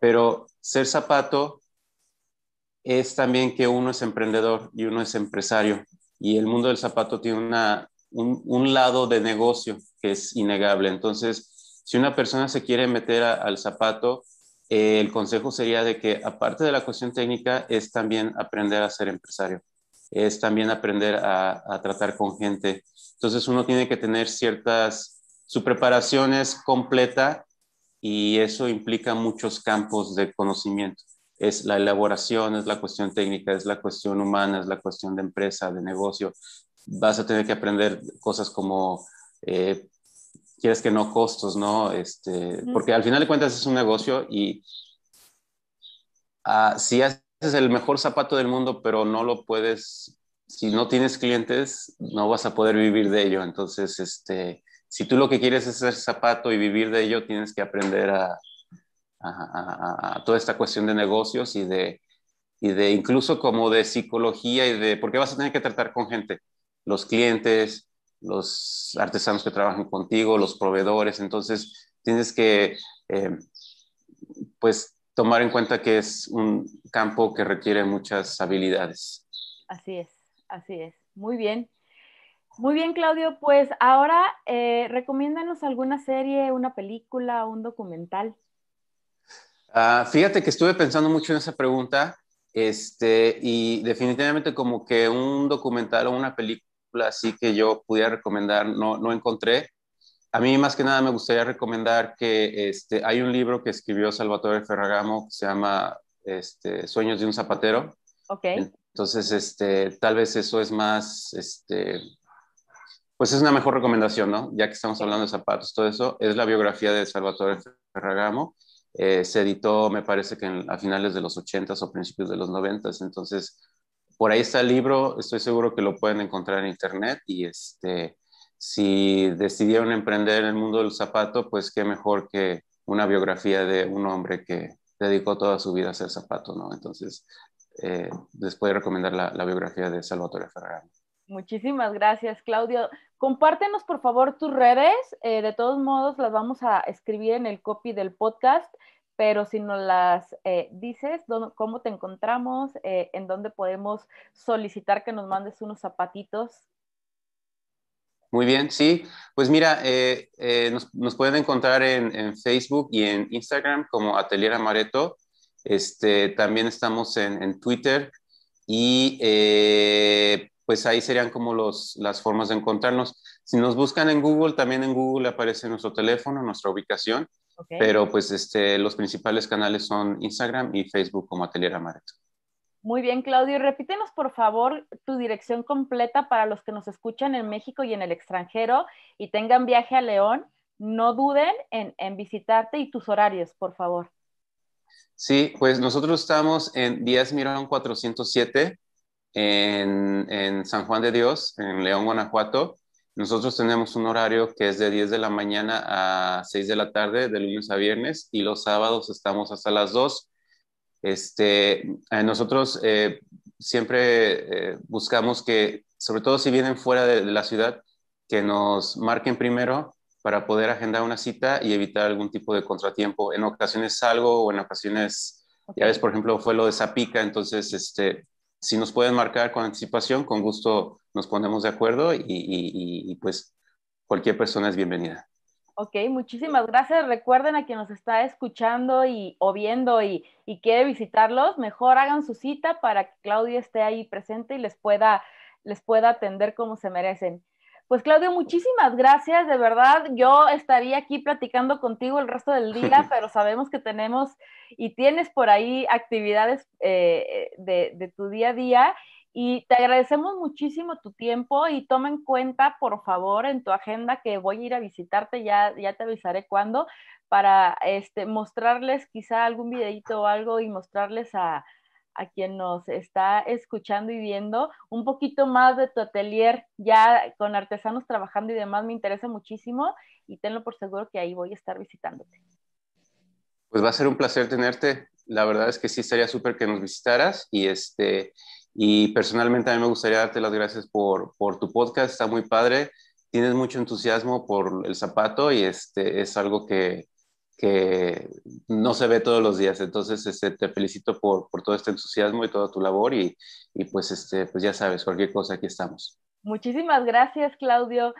pero ser zapato es también que uno es emprendedor y uno es empresario y el mundo del zapato tiene una, un, lado de negocio que es innegable. Entonces, si una persona se quiere meter al zapato, el consejo sería de que aparte de la cuestión técnica es también aprender a ser empresario, es también aprender a, tratar con gente. Entonces uno tiene que tener ciertas, su preparación es completa y eso implica muchos campos de conocimiento. Es la elaboración, es la cuestión técnica, es la cuestión humana, es la cuestión de empresa, de negocio. Vas a tener que aprender cosas como eh, quieres que no costos, ¿no? Este, porque al final de cuentas es un negocio y uh, si haces el mejor zapato del mundo, pero no lo puedes, si no tienes clientes, no vas a poder vivir de ello. Entonces, este, si tú lo que quieres es hacer zapato y vivir de ello, tienes que aprender a, a, a toda esta cuestión de negocios y de, y de incluso como de psicología y de, porque vas a tener que tratar con gente, los clientes, los artesanos que trabajan contigo, los proveedores, entonces tienes que, eh, pues, tomar en cuenta que es un campo que requiere muchas habilidades. Así es, así es. Muy bien. Muy bien, Claudio. Pues ahora eh, recomiéndanos alguna serie, una película, un documental. Ah, fíjate que estuve pensando mucho en esa pregunta este, y definitivamente como que un documental o una película así que yo pudiera recomendar, no, no encontré. A mí más que nada me gustaría recomendar que este, hay un libro que escribió Salvatore Ferragamo que se llama este, Sueños de un zapatero. Ok. Entonces, este, tal vez eso es más, este, pues es una mejor recomendación, ¿no? Ya que estamos hablando de zapatos, todo eso, es la biografía de Salvatore Ferragamo. Eh, se editó, me parece que a finales de los 80s o principios de los 90s, entonces por ahí está el libro, estoy seguro que lo pueden encontrar en internet y este, si decidieron emprender en el mundo del zapato, pues qué mejor que una biografía de un hombre que dedicó toda su vida a hacer zapato, ¿no? Entonces, eh, les puedo recomendar la, biografía de Salvatore Ferragamo. Muchísimas gracias, Claudio. Compártenos, por favor, tus redes. Eh, de todos modos, las vamos a escribir en el copy del podcast pero si nos las eh, dices, ¿cómo te encontramos? Eh, ¿En dónde podemos solicitar que nos mandes unos zapatitos? Muy bien, sí. Pues mira, eh, nos, pueden encontrar en, Facebook y en Instagram como Atelier Amareto. Este, también estamos en, Twitter y pues ahí serían como los, las formas de encontrarnos. Si nos buscan en Google, también en Google aparece nuestro teléfono, nuestra ubicación, pero pues este, los principales canales son Instagram y Facebook como Atelier Amaretto. Muy bien, Claudio. Repítenos, por favor, tu dirección completa para los que nos escuchan en México y en el extranjero y tengan viaje a León. No duden en, en visitarte y tus horarios, por favor. Sí, pues nosotros estamos en Díaz Mirón 407 en, en, San Juan de Dios, en León, Guanajuato. Nosotros tenemos un horario que es de 10 de la mañana a 6 de la tarde, de lunes a viernes, y los sábados estamos hasta las 2. Este, eh, nosotros eh, siempre eh, buscamos que, sobre todo si vienen fuera de, la ciudad, que nos marquen primero para poder agendar una cita y evitar algún tipo de contratiempo. En ocasiones salgo o en ocasiones, ya ves, por ejemplo, fue lo de Zapica, entonces, este, si nos pueden marcar con anticipación, con gusto nos ponemos de acuerdo y, y pues cualquier persona es bienvenida. Ok, muchísimas gracias. Recuerden a quien nos está escuchando y, o viendo y, y, quiere visitarlos, mejor hagan su cita para que Claudia esté ahí presente y les pueda, les pueda atender como se merecen. Pues Claudio, muchísimas gracias, de verdad. Yo estaría aquí platicando contigo el resto del día, pero sabemos que tenemos y tienes por ahí actividades eh, de, de tu día a día y te agradecemos muchísimo tu tiempo y toma en cuenta, por favor, en tu agenda que voy a ir a visitarte, ya, ya te avisaré cuándo, para este, mostrarles quizá algún videito o algo y mostrarles a, a quien nos está escuchando y viendo un poquito más de tu atelier ya con artesanos trabajando y demás. Me interesa muchísimo y tenlo por seguro que ahí voy a estar visitándote. Pues va a ser un placer tenerte. La verdad es que sí estaría súper que nos visitaras y este y personalmente a mí me gustaría darte las gracias por, por tu podcast, está muy padre, tienes mucho entusiasmo por el zapato y este es algo que, que no se ve todos los días. Entonces, este, te felicito por, por, todo este entusiasmo y toda tu labor y, y, pues, este, pues ya sabes, cualquier cosa, aquí estamos. Muchísimas gracias, Claudio.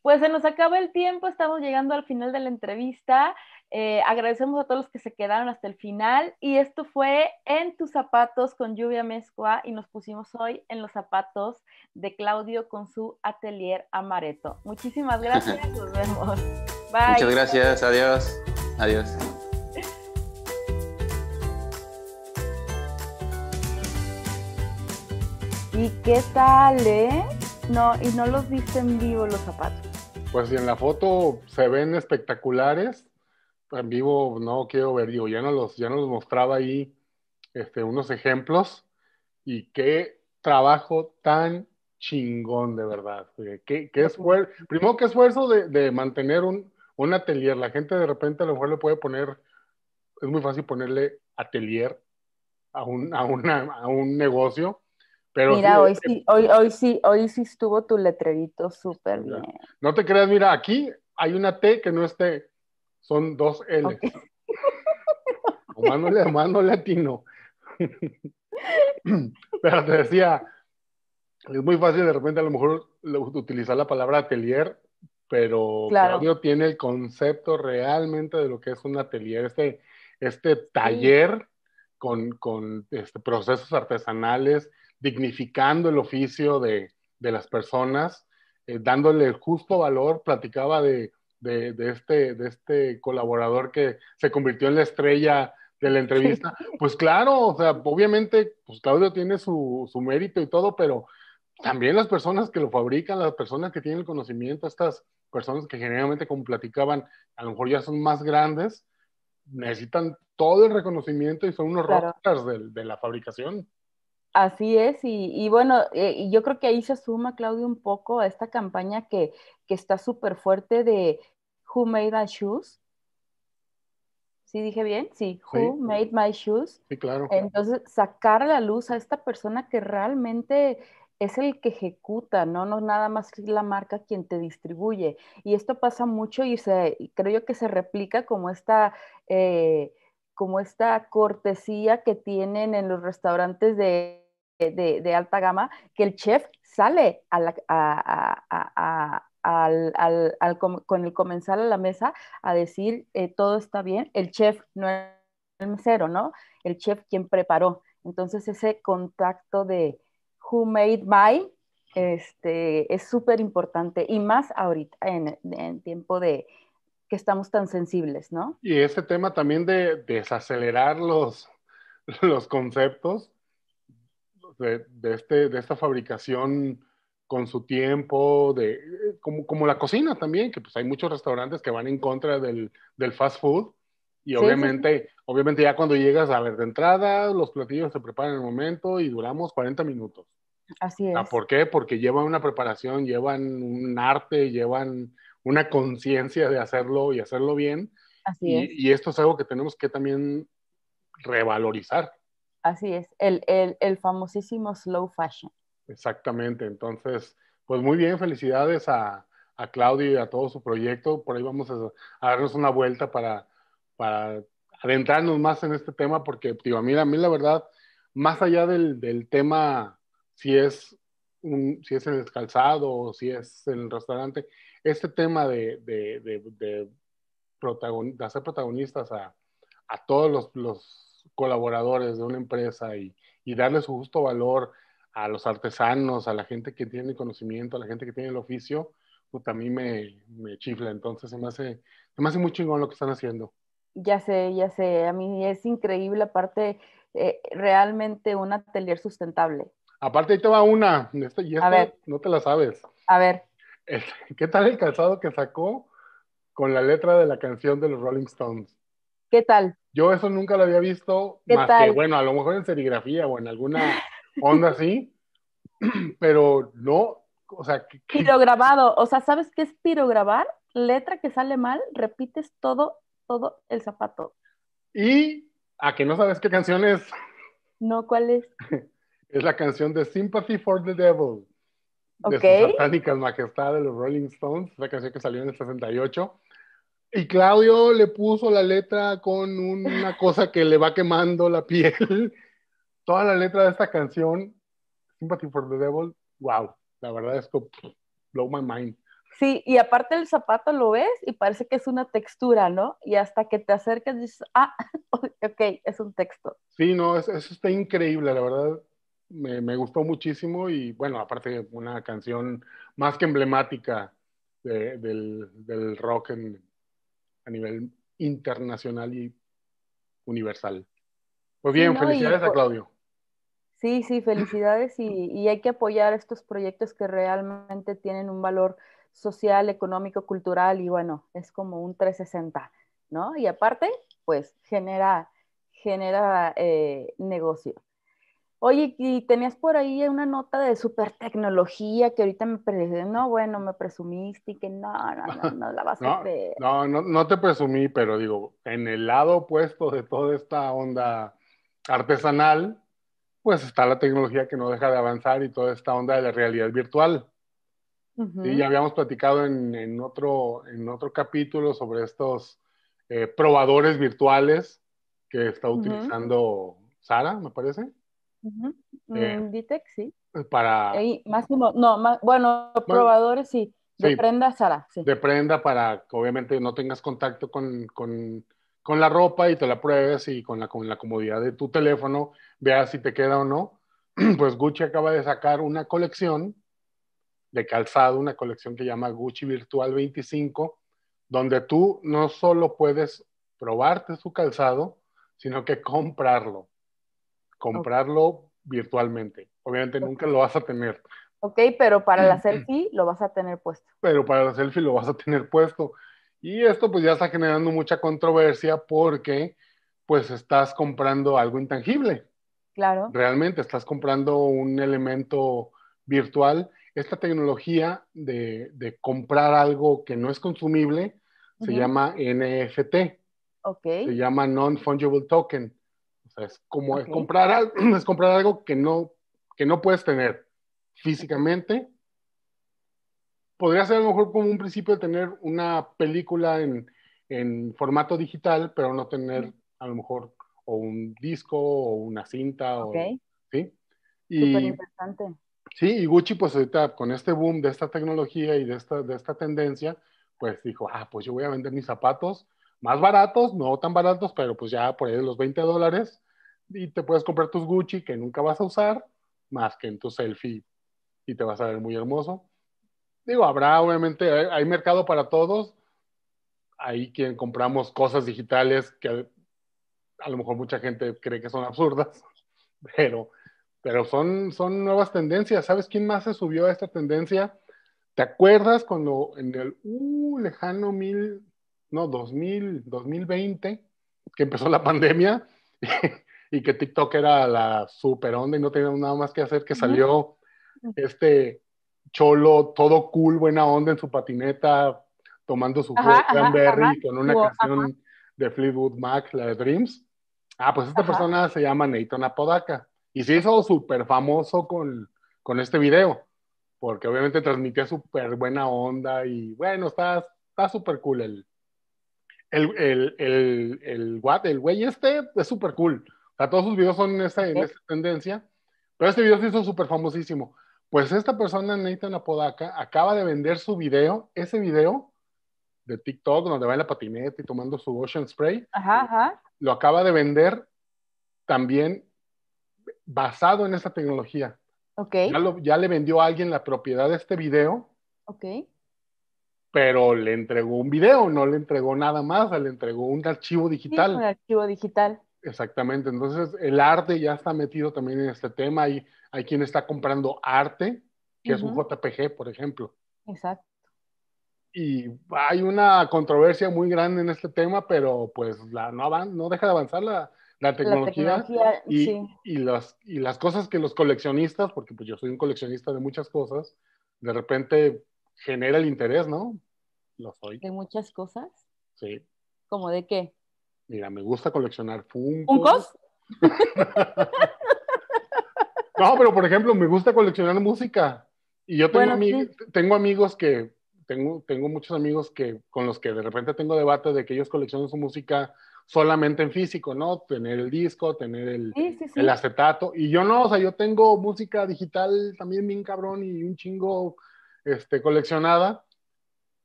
Pues se nos acaba el tiempo, estamos llegando al final de la entrevista. Eh, agradecemos a todos los que se quedaron hasta el final y esto fue En tus zapatos con lluvia mezcua y nos pusimos hoy en los zapatos de Claudio con su atelier amareto. Muchísimas gracias, nos vemos. Bye. Muchas gracias, adiós. Adiós. ¿Y qué tal, eh? No, y no los viste en vivo los zapatos. Pues en la foto se ven espectaculares en vivo no quiero ver, digo, ya no los, ya nos los mostraba ahí este, unos ejemplos y qué trabajo tan chingón de verdad. Qué, qué esfuerzo, primero qué esfuerzo de, de mantener un, un, atelier. La gente de repente a lo mejor le puede poner, es muy fácil ponerle atelier a un, a una, a un negocio. Pero mira, hoy, sí, hoy, hoy, sí, hoy sí estuvo tu letrerito súper bien. No te creas, mira, aquí hay una T que no esté son dos L. Okay. Mano latino. Pero te decía, es muy fácil de repente a lo mejor utilizar la palabra atelier, pero Claudio tiene el concepto realmente de lo que es un atelier, este, este taller con, con este, procesos artesanales, dignificando el oficio de, de las personas, eh, dándole el justo valor, platicaba de de, este, de este colaborador que se convirtió en la estrella de la entrevista. Pues claro, o sea, obviamente, pues Claudio tiene su, su, mérito y todo, pero también las personas que lo fabrican, las personas que tienen el conocimiento, estas personas que generalmente, como platicaban, a lo mejor ya son más grandes, necesitan todo el reconocimiento y son unos claro. de, de, la fabricación. Así es, y, y bueno, eh, yo creo que ahí se suma, Claudio, un poco a esta campaña que, que está súper fuerte de Who Made My Shoes. ¿Sí dije bien? Sí, Who Made My Shoes. Sí, claro. Entonces, sacar a la luz a esta persona que realmente es el que ejecuta, ¿no? No nada más la marca quien te distribuye. Y esto pasa mucho y, se, creo yo que se replica como esta, eh, como esta cortesía que tienen en los restaurantes de, de, alta gama, que el chef sale al, al, al, con el comensal a la mesa a decir eh, todo está bien, el chef no es el mesero, ¿no? El chef quien preparó. Entonces ese contacto de who made my este, es súper importante y más ahorita en, en, tiempo de que estamos tan sensibles, ¿no? Y ese tema también de desacelerar los, los conceptos de, de, este, de esta fabricación con su tiempo, de, como, como, la cocina también, que pues hay muchos restaurantes que van en contra del, del fast food y obviamente, obviamente ya cuando llegas a ver de entrada, los platillos se preparan en el momento y duramos 40 minutos. Así es. ¿Por qué? Porque llevan una preparación, llevan un arte, llevan una conciencia de hacerlo y hacerlo bien. Así y, es. y esto es algo que tenemos que también revalorizar. Así es, el, el, el famosísimo slow fashion. Exactamente, entonces, pues muy bien, felicidades a, a Claudio y a todo su proyecto. Por ahí vamos a, a darnos una vuelta para, para, adentrarnos más en este tema, porque, digo, a mí, a mí la verdad, más allá del, del tema, si es, un, si es en el calzado o si es en el restaurante, este tema de, de, de, hacer protagonistas a, a todos los, los, colaboradores de una empresa y, y darle su justo valor a los artesanos, a la gente que tiene conocimiento, a la gente que tiene el oficio, pues a mí me, me chifla. Entonces se me, hace, se me hace muy chingón lo que están haciendo. Ya sé, ya sé. A mí es increíble, aparte, eh, realmente un atelier sustentable. Aparte, ahí te va una. Y esta ver. no te la sabes. A ver, ¿Qué tal el calzado que sacó con la letra de la canción de los Rolling Stones? ¿qué tal? Yo eso nunca lo había visto, ¿Qué más tal? que, bueno, a lo mejor en serigrafía o en alguna onda así, pero no, o sea, que- Pirograbado. O sea, ¿sabes qué es pirograbar? Letra que sale mal, repites todo, todo el zapato. y a que no sabes qué canción es, No, ¿cuál es? es la canción de Sympathy for the Devil, de Ok. sus satánicas majestad de los Rolling Stones, la canción que salió en el 68. Y Claudio le puso la letra con una cosa que le va quemando la piel. Toda la letra de esta canción, Sympathy for the Devil, wow, la verdad es que blow my mind. Sí, y aparte el zapato lo ves y parece que es una textura, ¿no? Y hasta que te acercas dices, ah, ok, es un texto. Sí, no, es- eso está increíble, la verdad. Me, me gustó muchísimo y bueno, aparte una canción más que emblemática de- del, del rock en- a nivel internacional y universal. Pues bien, no, felicidades a Claudio. Sí, sí, felicidades y, y hay que apoyar estos proyectos que realmente tienen un valor social, económico, cultural y bueno, es como un 360, ¿no? Y aparte, pues genera, genera eh, negocio. Oye, y tenías por ahí una nota de super tecnología que ahorita me pre- no, bueno, me presumiste y que no, no, no, no la vas a No, creer. no, no, no te presumí, pero digo, en el lado opuesto de toda esta onda artesanal, pues está la tecnología que no deja de avanzar y toda esta onda de la realidad virtual. Ujú. Sí, ya habíamos platicado en, en otro, en otro capítulo sobre estos eh, probadores virtuales que está utilizando Sara, me parece, Eh, Ditec, sí. para Ey, Máximo, no, más, bueno, probadores sí. De sí. prenda Sara, sí. de prenda para que obviamente no tengas contacto con, con, con la ropa y te la pruebes y con la, con la comodidad de tu teléfono veas si te queda o no. Pues Gucci acaba de sacar una colección de calzado, una colección que llama Gucci Virtual 25, donde tú no solo puedes probarte su calzado, sino que comprarlo. Comprarlo virtualmente. Obviamente nunca lo vas a tener, Ok, pero para la selfie lo vas a tener puesto. pero para la selfie lo vas a tener puesto. Y esto pues ya está generando mucha controversia porque pues estás comprando algo intangible. Claro. Realmente estás comprando un elemento virtual. Esta tecnología de, de comprar algo que no es consumible se llama NFT, Ok. se llama Non-Fungible Token. Es como es Ok. comprar, es comprar algo que no, que no puedes tener físicamente. Podría ser a lo mejor como un principio de tener una película en, en formato digital, pero no tener a lo mejor o un disco o una cinta. Ok. O, ¿sí? Súper Y, interesante. Sí, y Gucci, pues ahorita con este boom de esta tecnología y de esta, de esta tendencia, pues dijo, ah, pues yo voy a vender mis zapatos más baratos, no tan baratos, pero pues ya por ahí de los 20 dólares, y te puedes comprar tus Gucci que nunca vas a usar, más que en tu selfie y te vas a ver muy hermoso. Digo, habrá obviamente, hay, mercado para todos. Hay quien compramos cosas digitales que a, lo mejor mucha gente cree que son absurdas, pero, pero son, son nuevas tendencias. ¿Sabes quién más se subió a esta tendencia? ¿Te acuerdas cuando en el uh, lejano mil, no, 2000, 2020, que empezó la pandemia y que TikTok era la super onda y no teníamos nada más que hacer, que salió este cholo, todo cool, buena onda en su patineta, tomando su cranberry con una canción de Fleetwood Mac, la de Dreams. Ah, pues esta persona se llama Nathan Apodaca y se hizo súper famoso con, con este video, porque obviamente transmitía súper buena onda y bueno, está súper cool el, el, el, el, el, what, el güey este es súper cool. Sea, todos sus videos son en esa, en esa tendencia, pero este video se hizo súper famosísimo. Pues esta persona, Nathan Apodaca, acaba de vender su video, ese video de TikTok, donde va en la patineta y tomando su Ocean Spray. Ajá, ajá. Lo acaba de vender también basado en esa tecnología. Ok. Ya, ya le vendió a alguien la propiedad de este video. Ok. Pero le entregó un video, no le entregó nada más, le entregó un archivo digital. un archivo digital. Exactamente. Entonces, el arte ya está metido también en este tema y hay quien está comprando arte, que es un JPG, por ejemplo. Exacto. Y hay una controversia muy grande en este tema, pero pues la, no, no deja de avanzar la, tecnología, y, y, las, y las cosas que los coleccionistas, porque pues yo soy un coleccionista de muchas cosas, de repente genera el interés, ¿no? Lo soy. ¿De muchas cosas? Sí. ¿Como de qué? Mira, me gusta coleccionar Funkos. ¿Funkos? No, pero por ejemplo, me gusta coleccionar música. Y yo tengo, tengo amigos que, tengo, tengo muchos amigos que, con los que de repente tengo debate de que ellos coleccionan su música solamente en físico, ¿no? Tener el disco, tener el, el acetato. Y yo no, o sea, yo tengo música digital también bien cabrón y un chingo este, coleccionada.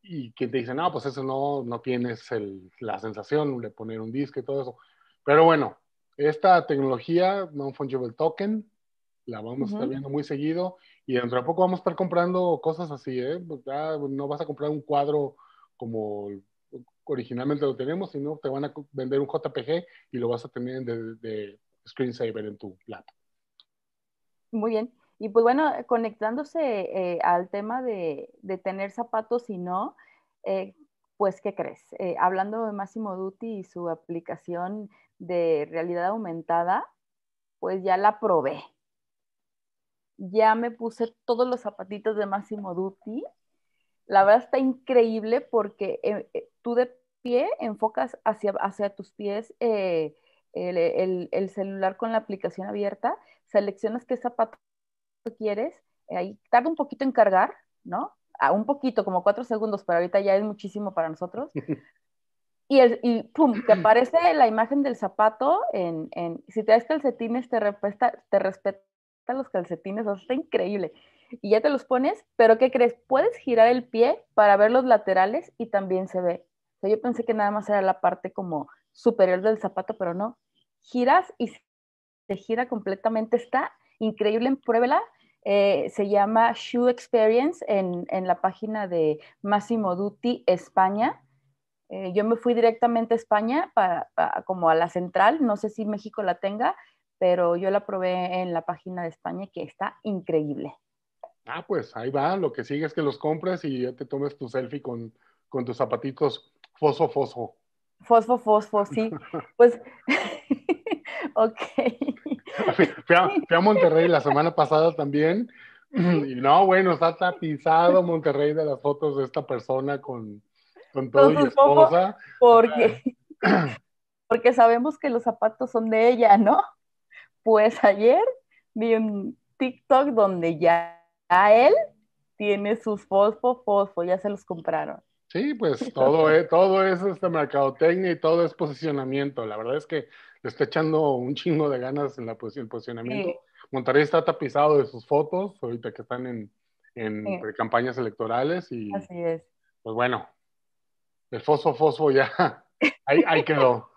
Y que te dicen, no, pues eso no, no tienes el, la sensación de poner un disco y todo eso. Pero bueno, esta tecnología, non-fungible token, la vamos a estar viendo muy seguido y dentro de poco vamos a estar comprando cosas así, ¿eh? Pues no vas a comprar un cuadro como originalmente lo tenemos, sino te van a vender un JPG y lo vas a tener de, screensaver en tu laptop. Muy bien. Y pues bueno, conectándose eh, al tema de, tener zapatos y no, eh, pues ¿qué crees? Eh, hablando de Massimo Dutti y su aplicación de realidad aumentada, pues ya la probé ya me puse todos los zapatitos de Massimo Dutti. La verdad está increíble porque tú de pie enfocas hacia, hacia tus pies eh, el, celular con la aplicación abierta, seleccionas qué zapato quieres, ahí tarda un poquito en cargar, ¿no? Ah, un poquito, como cuatro segundos, pero ahorita ya es muchísimo para nosotros. Y, el, y pum, te aparece la imagen del zapato en, en si traes calcetines te, te respeta los calcetines, o está increíble. Y ya te los pones, pero ¿qué crees? Puedes girar el pie para ver los laterales y también se ve. O sea, yo pensé que nada más era la parte como superior del zapato, pero no. Giras y se gira completamente. Está increíble, pruébela. Eh, se llama Shoe Experience en, la página de Massimo Dutti España. Eh, yo me fui directamente a España, para, como a la central, no sé si México la tenga, pero yo la probé en la página de España que está increíble. Ah, pues ahí va, lo que sigue es que los compres y ya te tomes tu selfie con, con tus zapatitos fosfo, fosfo. Fosfo, fosfo, sí. pues, ok. Fui a, Monterrey la semana pasada también. Y no, bueno, está tapizado Monterrey de las fotos de esta persona con, con todo y esposa. Porque, porque sabemos que los zapatos son de ella, ¿no? Pues ayer vi un TikTok donde ya él tiene sus fosfo, fosfo, ya se los compraron. Sí, pues todo es, todo es este mercadotecnia y todo es posicionamiento. La verdad es que le está echando un chingo de ganas en la el posicionamiento. Monterrey está tapizado de sus fotos, ahorita que están en, en campañas electorales y Así es. pues bueno, el fosfo fosfo ya ahí, ahí quedó.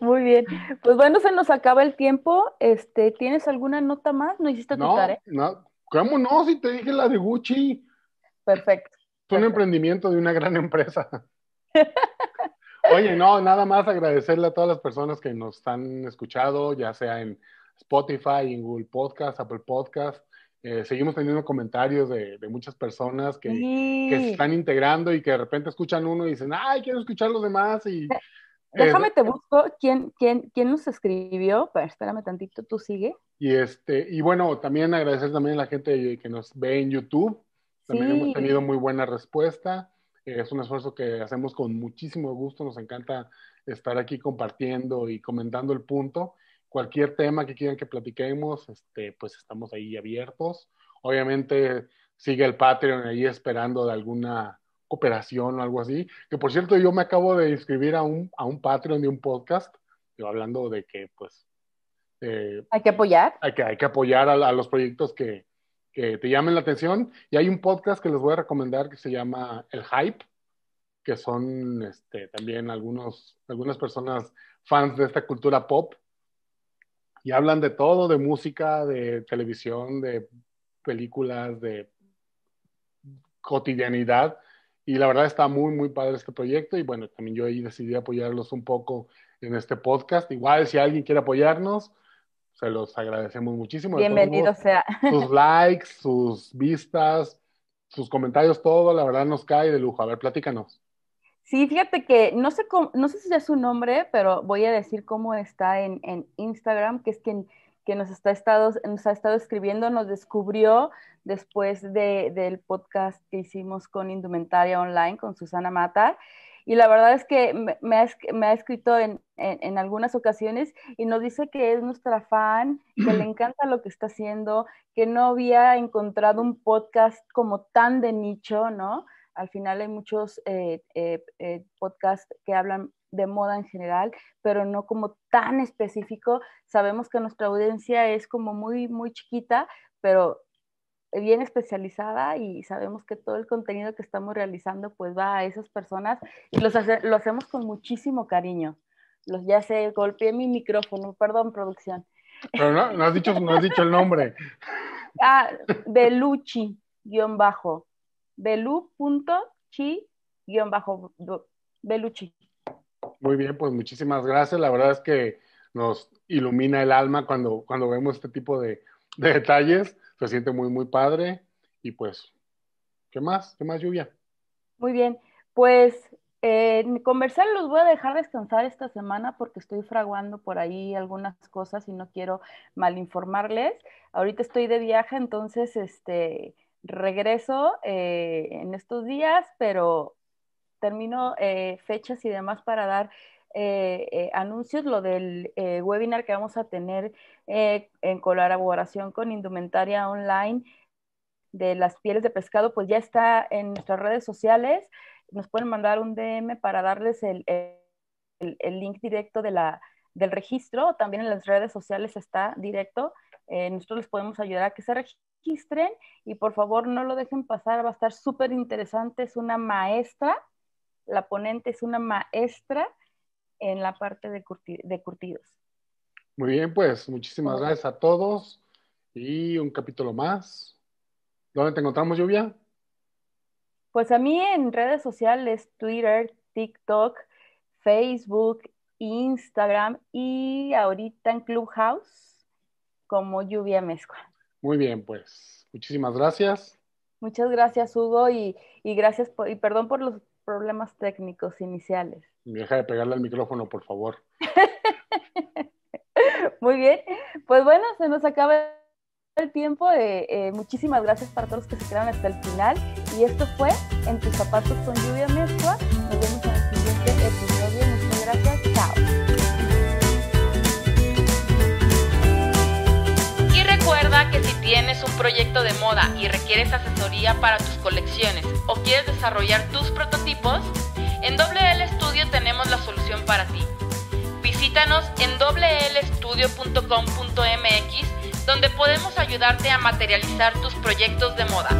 Muy bien. Pues bueno, se nos acaba el tiempo. Este, ¿Tienes alguna nota más? ¿No hiciste tu no, No, ¿Cómo no? Si te dije la de Gucci. Perfecto. Es un emprendimiento de una gran empresa. Oye, no, nada más agradecerle a todas las personas que nos han escuchado, ya sea en Spotify, en Google Podcast, Apple Podcast. Eh, seguimos teniendo comentarios de, muchas personas que, se están integrando y que de repente escuchan uno y dicen, ay, quiero escuchar los demás. Y, Déjame te busco quién, quién, quién nos escribió. Pero espérame tantito, tú sigue. Y, este, y bueno, también agradecer también a la gente que nos ve en YouTube. También hemos tenido muy buena respuesta. Es un esfuerzo que hacemos con muchísimo gusto. Nos encanta estar aquí compartiendo y comentando el punto cualquier tema que quieran que platiquemos, este, pues estamos ahí abiertos. Obviamente sigue el Patreon ahí esperando de alguna cooperación o algo así. Que por cierto, yo me acabo de inscribir a un, a un Patreon de un podcast, hablando de que pues... Eh, hay que apoyar. Hay que, hay que apoyar a, los proyectos que, que, te llamen la atención. Y hay un podcast que les voy a recomendar que se llama El Hype, que son este, también algunos, algunas personas fans de esta cultura pop y hablan de todo, de música, de televisión, de películas, de cotidianidad. Y la verdad está muy, muy padre este proyecto y bueno, también yo ahí decidí apoyarlos un poco en este podcast. Igual si alguien quiere apoyarnos, se los agradecemos muchísimo. Bienvenido sea. Sus likes, sus vistas, sus comentarios, todo, la verdad nos cae de lujo. A ver, platícanos. Sí, fíjate que no sé, cómo, no sé si es su nombre, pero voy a decir cómo está en, en Instagram, que es quien que nos, está estado, nos ha estado escribiendo, nos descubrió después de, del podcast que hicimos con Indumentaria Online, con Susana Mata. Y la verdad es que me, ha, me ha, escrito en, en, en, algunas ocasiones y nos dice que es nuestra fan, que le encanta lo que está haciendo, que no había encontrado un podcast como tan de nicho, ¿no? Al final hay muchos eh, eh, eh, podcasts que hablan de moda en general, pero no como tan específico. Sabemos que nuestra audiencia es como muy, muy chiquita, pero bien especializada y sabemos que todo el contenido que estamos realizando pues va a esas personas y los lo hacemos con muchísimo cariño. Los, ya sé, golpeé mi micrófono, perdón, producción. Pero no, no has dicho, no has dicho el nombre. Ah, Beluchi, guion bajo belu.chi-beluchi. Muy bien, pues muchísimas gracias. La verdad es que nos ilumina el alma cuando, cuando vemos este tipo de, detalles. Se siente muy, muy padre. Y pues, ¿qué más? ¿Qué más, Lluvia? Muy bien, pues en conversar los voy a dejar descansar esta semana porque estoy fraguando por ahí algunas cosas y no quiero mal informarles. Ahorita estoy de viaje, entonces este regreso eh, en estos días, pero termino eh, fechas y demás para dar eh, anuncios. Lo del webinar que vamos a tener en colaboración con Indumentaria Online de las pieles de pescado, pues ya está en nuestras redes sociales. Nos pueden mandar un DM para darles el, el, link directo de la, del registro. También en las redes sociales está directo. nosotros les podemos ayudar a que se registren y por favor no lo dejen pasar, va a estar súper interesante, es una maestra, la ponente es una maestra en la parte de, curtidos. Muy bien, pues muchísimas gracias a todos y un capítulo más. ¿Dónde te encontramos, Lluvia? Pues a mí en redes sociales, Twitter, TikTok, Facebook, Instagram y ahorita en Clubhouse como Lluvia Mezcla. Muy bien, pues muchísimas gracias. Muchas gracias, Hugo, y, gracias por, y perdón por los problemas técnicos iniciales. Deja de pegarle al micrófono, por favor. Muy bien, pues bueno, se nos acaba el tiempo. Eh, eh, muchísimas gracias para todos los que se quedaron hasta el final. Y esto fue En tus zapatos con lluvia mezcla. Nos vemos en el siguiente episodio. Muchas gracias. Chao. que si tienes un proyecto de moda y requieres asesoría para tus colecciones o quieres desarrollar tus prototipos, en WL Studio tenemos la solución para ti. Visítanos en wlstudio.com.mx donde podemos ayudarte a materializar tus proyectos de moda.